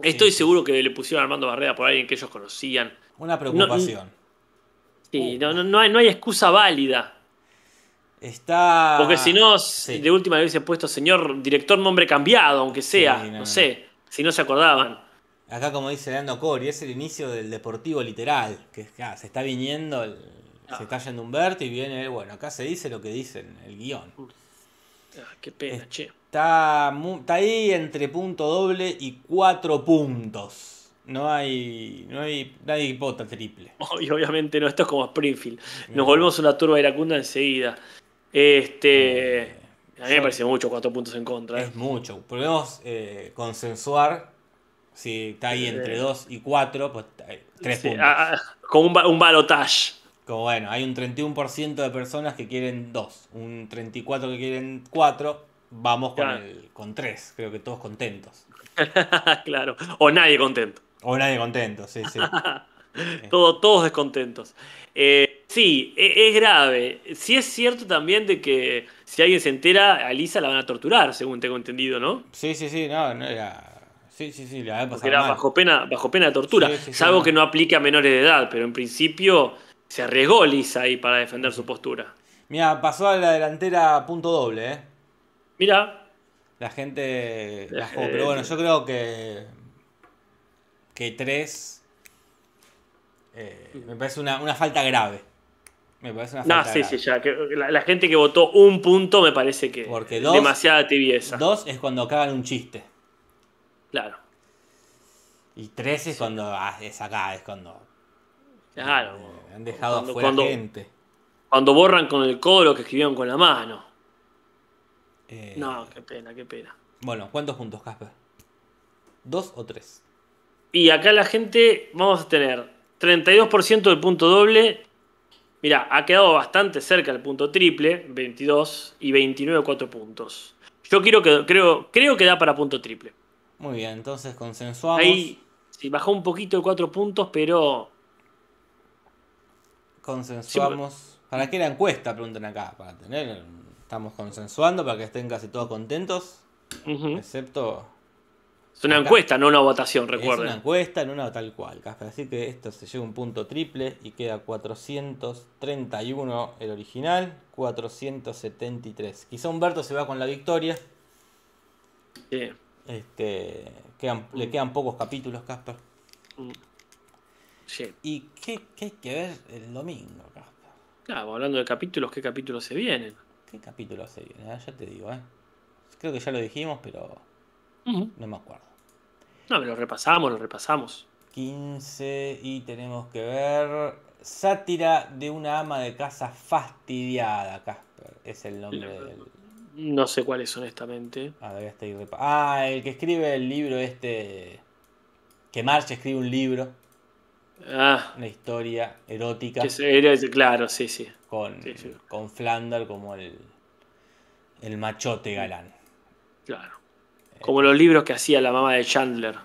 Estoy sí. seguro que le pusieron a Armando Barreda por alguien que ellos conocían. una preocupación. Sí, no, no, no hay, no hay excusa válida. Está. Porque si no, Ah, sí. de última le hubiese puesto señor director nombre cambiado, aunque sea, Sí, no. sé, si no se acordaban. Acá, como dice Leandro Cori, es el inicio del deportivo literal. Que ah, se está viniendo, el- Ah. se está yendo Humberto y viene él. Bueno, acá se dice lo que dice el guion. Ah, qué pena, Eh. che. Está, está ahí entre punto doble y cuatro puntos. No hay. No hay. Nadie vota triple. Y obviamente no, esto es como Springfield. No. Nos volvemos una turba iracunda enseguida. Este. Eh, A mí me parece mucho cuatro puntos en contra. ¿eh? Es mucho. Podemos eh, consensuar. Si está ahí entre Eh. 2 y 4, pues eh, 3 Sí, puntos. ah, ah, como un, un balotage. Como bueno, hay un 31% de personas que quieren 2, un 34% que quieren 4, vamos con, Claro. el, con 3, creo que todos contentos. claro. O nadie contento. O nadie contento, sí, sí. Todo- todos descontentos. Eh, sí, e- es grave. Sí es cierto también de que si alguien se entera, a Lisa la van a torturar, según tengo entendido, ¿no? Sí, sí, sí, no, no era... Sí, sí, sí, la había Porque pasado era mal. bajo pena, bajo pena de tortura. Sí, sí, sí, Salvo que no aplique a menores de edad, pero en principio se arriesgó Lisa ahí para defender su postura. Mira, pasó a la delantera punto doble, ¿eh? Mira, La gente la Eh, jugó, pero bueno, yo creo que... Que 3... me parece una, una falta grave. Me parece una no, falta sí, grave. sí, ya. que la, la gente que votó un punto me parece que Porque dos- demasiada tibieza. Dos es cuando cagan un chiste. Claro, Y tres es cuando ah, es acá, es cuando claro. eh, han dejado Cuando- afuera cuando- gente. Cuando borran con el codo lo que escribieron con la mano. Eh, No, qué pena, qué pena. Bueno, ¿cuántos puntos, Casper? ¿Dos o tres? Y acá la gente, vamos a tener 32% del punto doble. Mira, ha quedado bastante cerca del punto triple, 22 y 29 4 puntos. Yo quiero que, creo, creo que da para punto triple. Muy bien, entonces consensuamos. Ahí sí, bajó un poquito de 4 puntos, pero Consensuamos. ¿Para qué la encuesta? Preguntan acá. Para tener. Estamos consensuando para que estén casi todos contentos. Excepto. Es una Acá. encuesta, no una votación, Es una recuerden. encuesta en una tal cual, Casper. Así que esto se lleva un punto triple y queda 431 el original, 473. Quizá Humberto se va con la victoria. Sí. Este, quedan, le quedan pocos capítulos, Casper. Mm. Sí. ¿Y qué, qué hay que ver el domingo, Casper? Claro, hablando de capítulos, ¿qué capítulos se vienen? ¿Qué capítulo se viene? Ah, ya te digo, ¿eh? Creo que ya lo dijimos, pero No me acuerdo. No, lo repasamos, lo repasamos. 15 y tenemos que ver Sátira de una ama de casa fastidiada, Casper. Es el nombre del... No sé cuáles, honestamente. Ah, repa- Ah, el que escribe el libro este... Que Marcha escribe un libro, Ah, una historia erótica que se- era- claro, sí, sí. con, sí, sí. con Flander como el, el machote galán. Claro. Como los libros que hacía la mamá de Chandler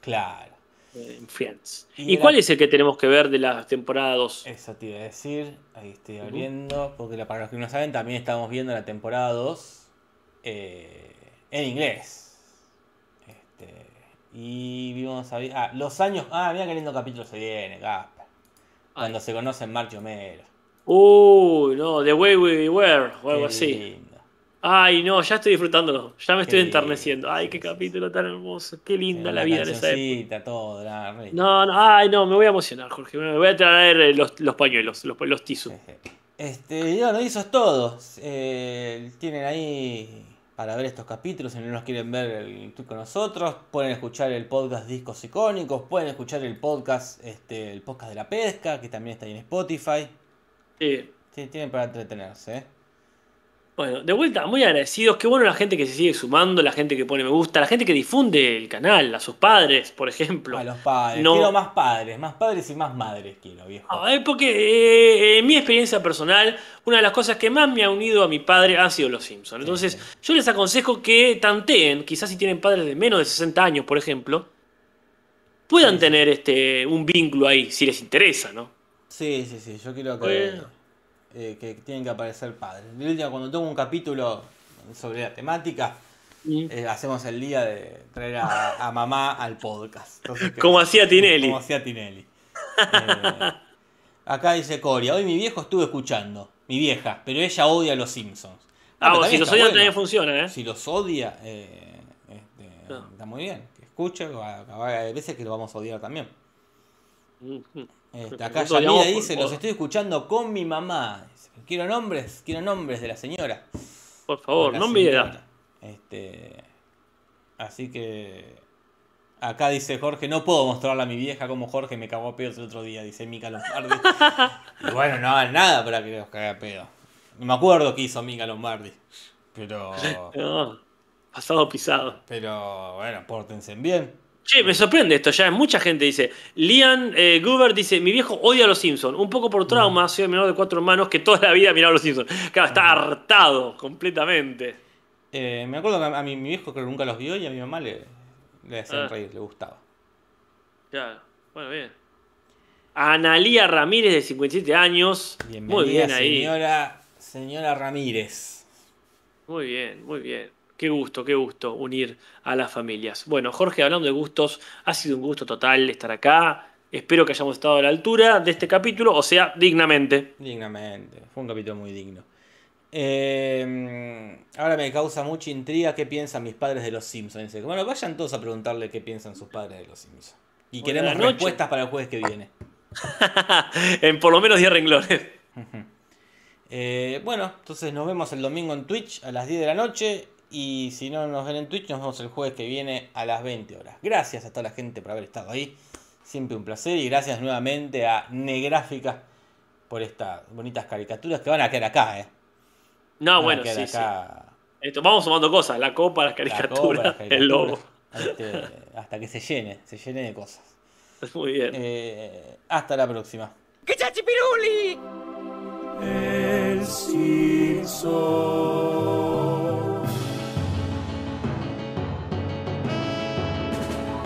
Claro. eh, en Friends. Y ¿Y, era- cuál es el que tenemos que ver de la temporada 2? Eso te iba a decir, ahí estoy abriendo, porque para los que no saben, también estamos viendo la temporada 2 eh, en inglés. Este, y vimos a, ah, los años, ah, mira qué lindo capítulo se viene, Gasper. Cuando se conocen March y Homero. Uy, no, The Way We Were o algo Qué así. lindo. Ay, no, ya estoy disfrutándolo. Ya me estoy enterneciendo. Ay, qué capítulo tan hermoso. Qué linda Sí, la vida en esa época. todo, la No, no, ay, no, me voy a emocionar, Jorge. Me voy a traer eh, los, los pañuelos, los, los tisú. Este, y bueno, y eso es todo. Eh, tienen ahí para ver estos capítulos, si no nos quieren ver el con nosotros, pueden escuchar el podcast Discos Icónicos, pueden escuchar el podcast, este, el podcast de la pesca, que también está ahí en Spotify. Sí, tienen para entretenerse, ¿eh? Bueno, de vuelta, muy agradecidos. Qué bueno la gente que se sigue sumando, la gente que pone me gusta, la gente que difunde el canal, a sus padres, por ejemplo. A los padres. No. Quiero más padres, más padres y más madres quiero, viejo. Ah, eh, porque eh, en mi experiencia personal, una de las cosas que más me ha unido a mi padre han sido los Simpsons. Entonces, yo les aconsejo que tanteen, quizás si tienen padres de menos de 60 años, por ejemplo, puedan tener este un vínculo ahí, si les interesa, ¿no? Sí, sí, sí, yo quiero que, Bueno. Eh, que tienen que aparecer padres. De última, cuando tengo un capítulo sobre la temática, eh, hacemos el día de traer a, a mamá al podcast. Entonces, Como hacía Tinelli. Como hacía Tinelli. Eh, acá dice Coria, hoy mi viejo estuvo escuchando, mi vieja, pero ella odia a los Simpsons. Ah, bueno, si los odian bueno. también funciona, ¿eh? Si los odia, eh, este, No. está muy bien. Que escuche, a- veces que lo vamos a odiar también. Ujú. Este, acá Yamila dice, los estoy escuchando con mi mamá. Quiero nombres, quiero nombres de la señora. Por favor, no me. Este, así que acá dice Jorge, no puedo mostrarle a mi vieja como Jorge me cagó a pedos el otro día, dice Mica Lombardi. y bueno, no hagan nada para que los cague a pedo. No me acuerdo qué hizo Mica Lombardi. Pero, No, pasado pisado. pero bueno, pórtense bien. Che, me sorprende esto, ya mucha gente dice. Liam eh, Goober dice, mi viejo odia a los Simpsons, un poco por trauma, soy el menor de cuatro hermanos que toda la vida miraba a los Simpsons. Claro, está hartado completamente. Eh, me acuerdo que a mi, mi viejo que nunca los vio y a mi mamá le, le hacían Ah. reír, le gustaba. Claro, bueno, bien. Analía Ramírez, de 57 años. Bienvenida, muy bien ahí. señora, señora Ramírez. Muy bien, muy bien. Qué gusto, qué gusto unir a las familias. Bueno, Jorge, hablando de gustos, ha sido un gusto total estar acá. Espero que hayamos estado a la altura de este capítulo, o sea, dignamente. Dignamente, fue un capítulo muy digno. Eh, ahora me causa mucha intriga qué piensan mis padres de los Simpsons. Bueno, vayan todos a preguntarle qué piensan sus padres de los Simpsons. Y queremos noche. respuestas para el jueves que viene. en por lo menos 10 renglones. Eh, bueno, entonces nos vemos el domingo en Twitch a las 10 de la noche. Y si no nos ven en Twitch, nos vemos el jueves que viene a las 20 horas. Gracias a toda la gente por haber estado ahí. Siempre un placer. Y gracias nuevamente a Negráfica por estas bonitas caricaturas que van a quedar acá, ¿eh? No, Van a bueno, quedar sí, sí. acá Esto, vamos sumando cosas, la copa, las la copa, caricaturas, el este, hasta que se llene, se llene de cosas. Muy bien. Eh, hasta la próxima. El Simpson.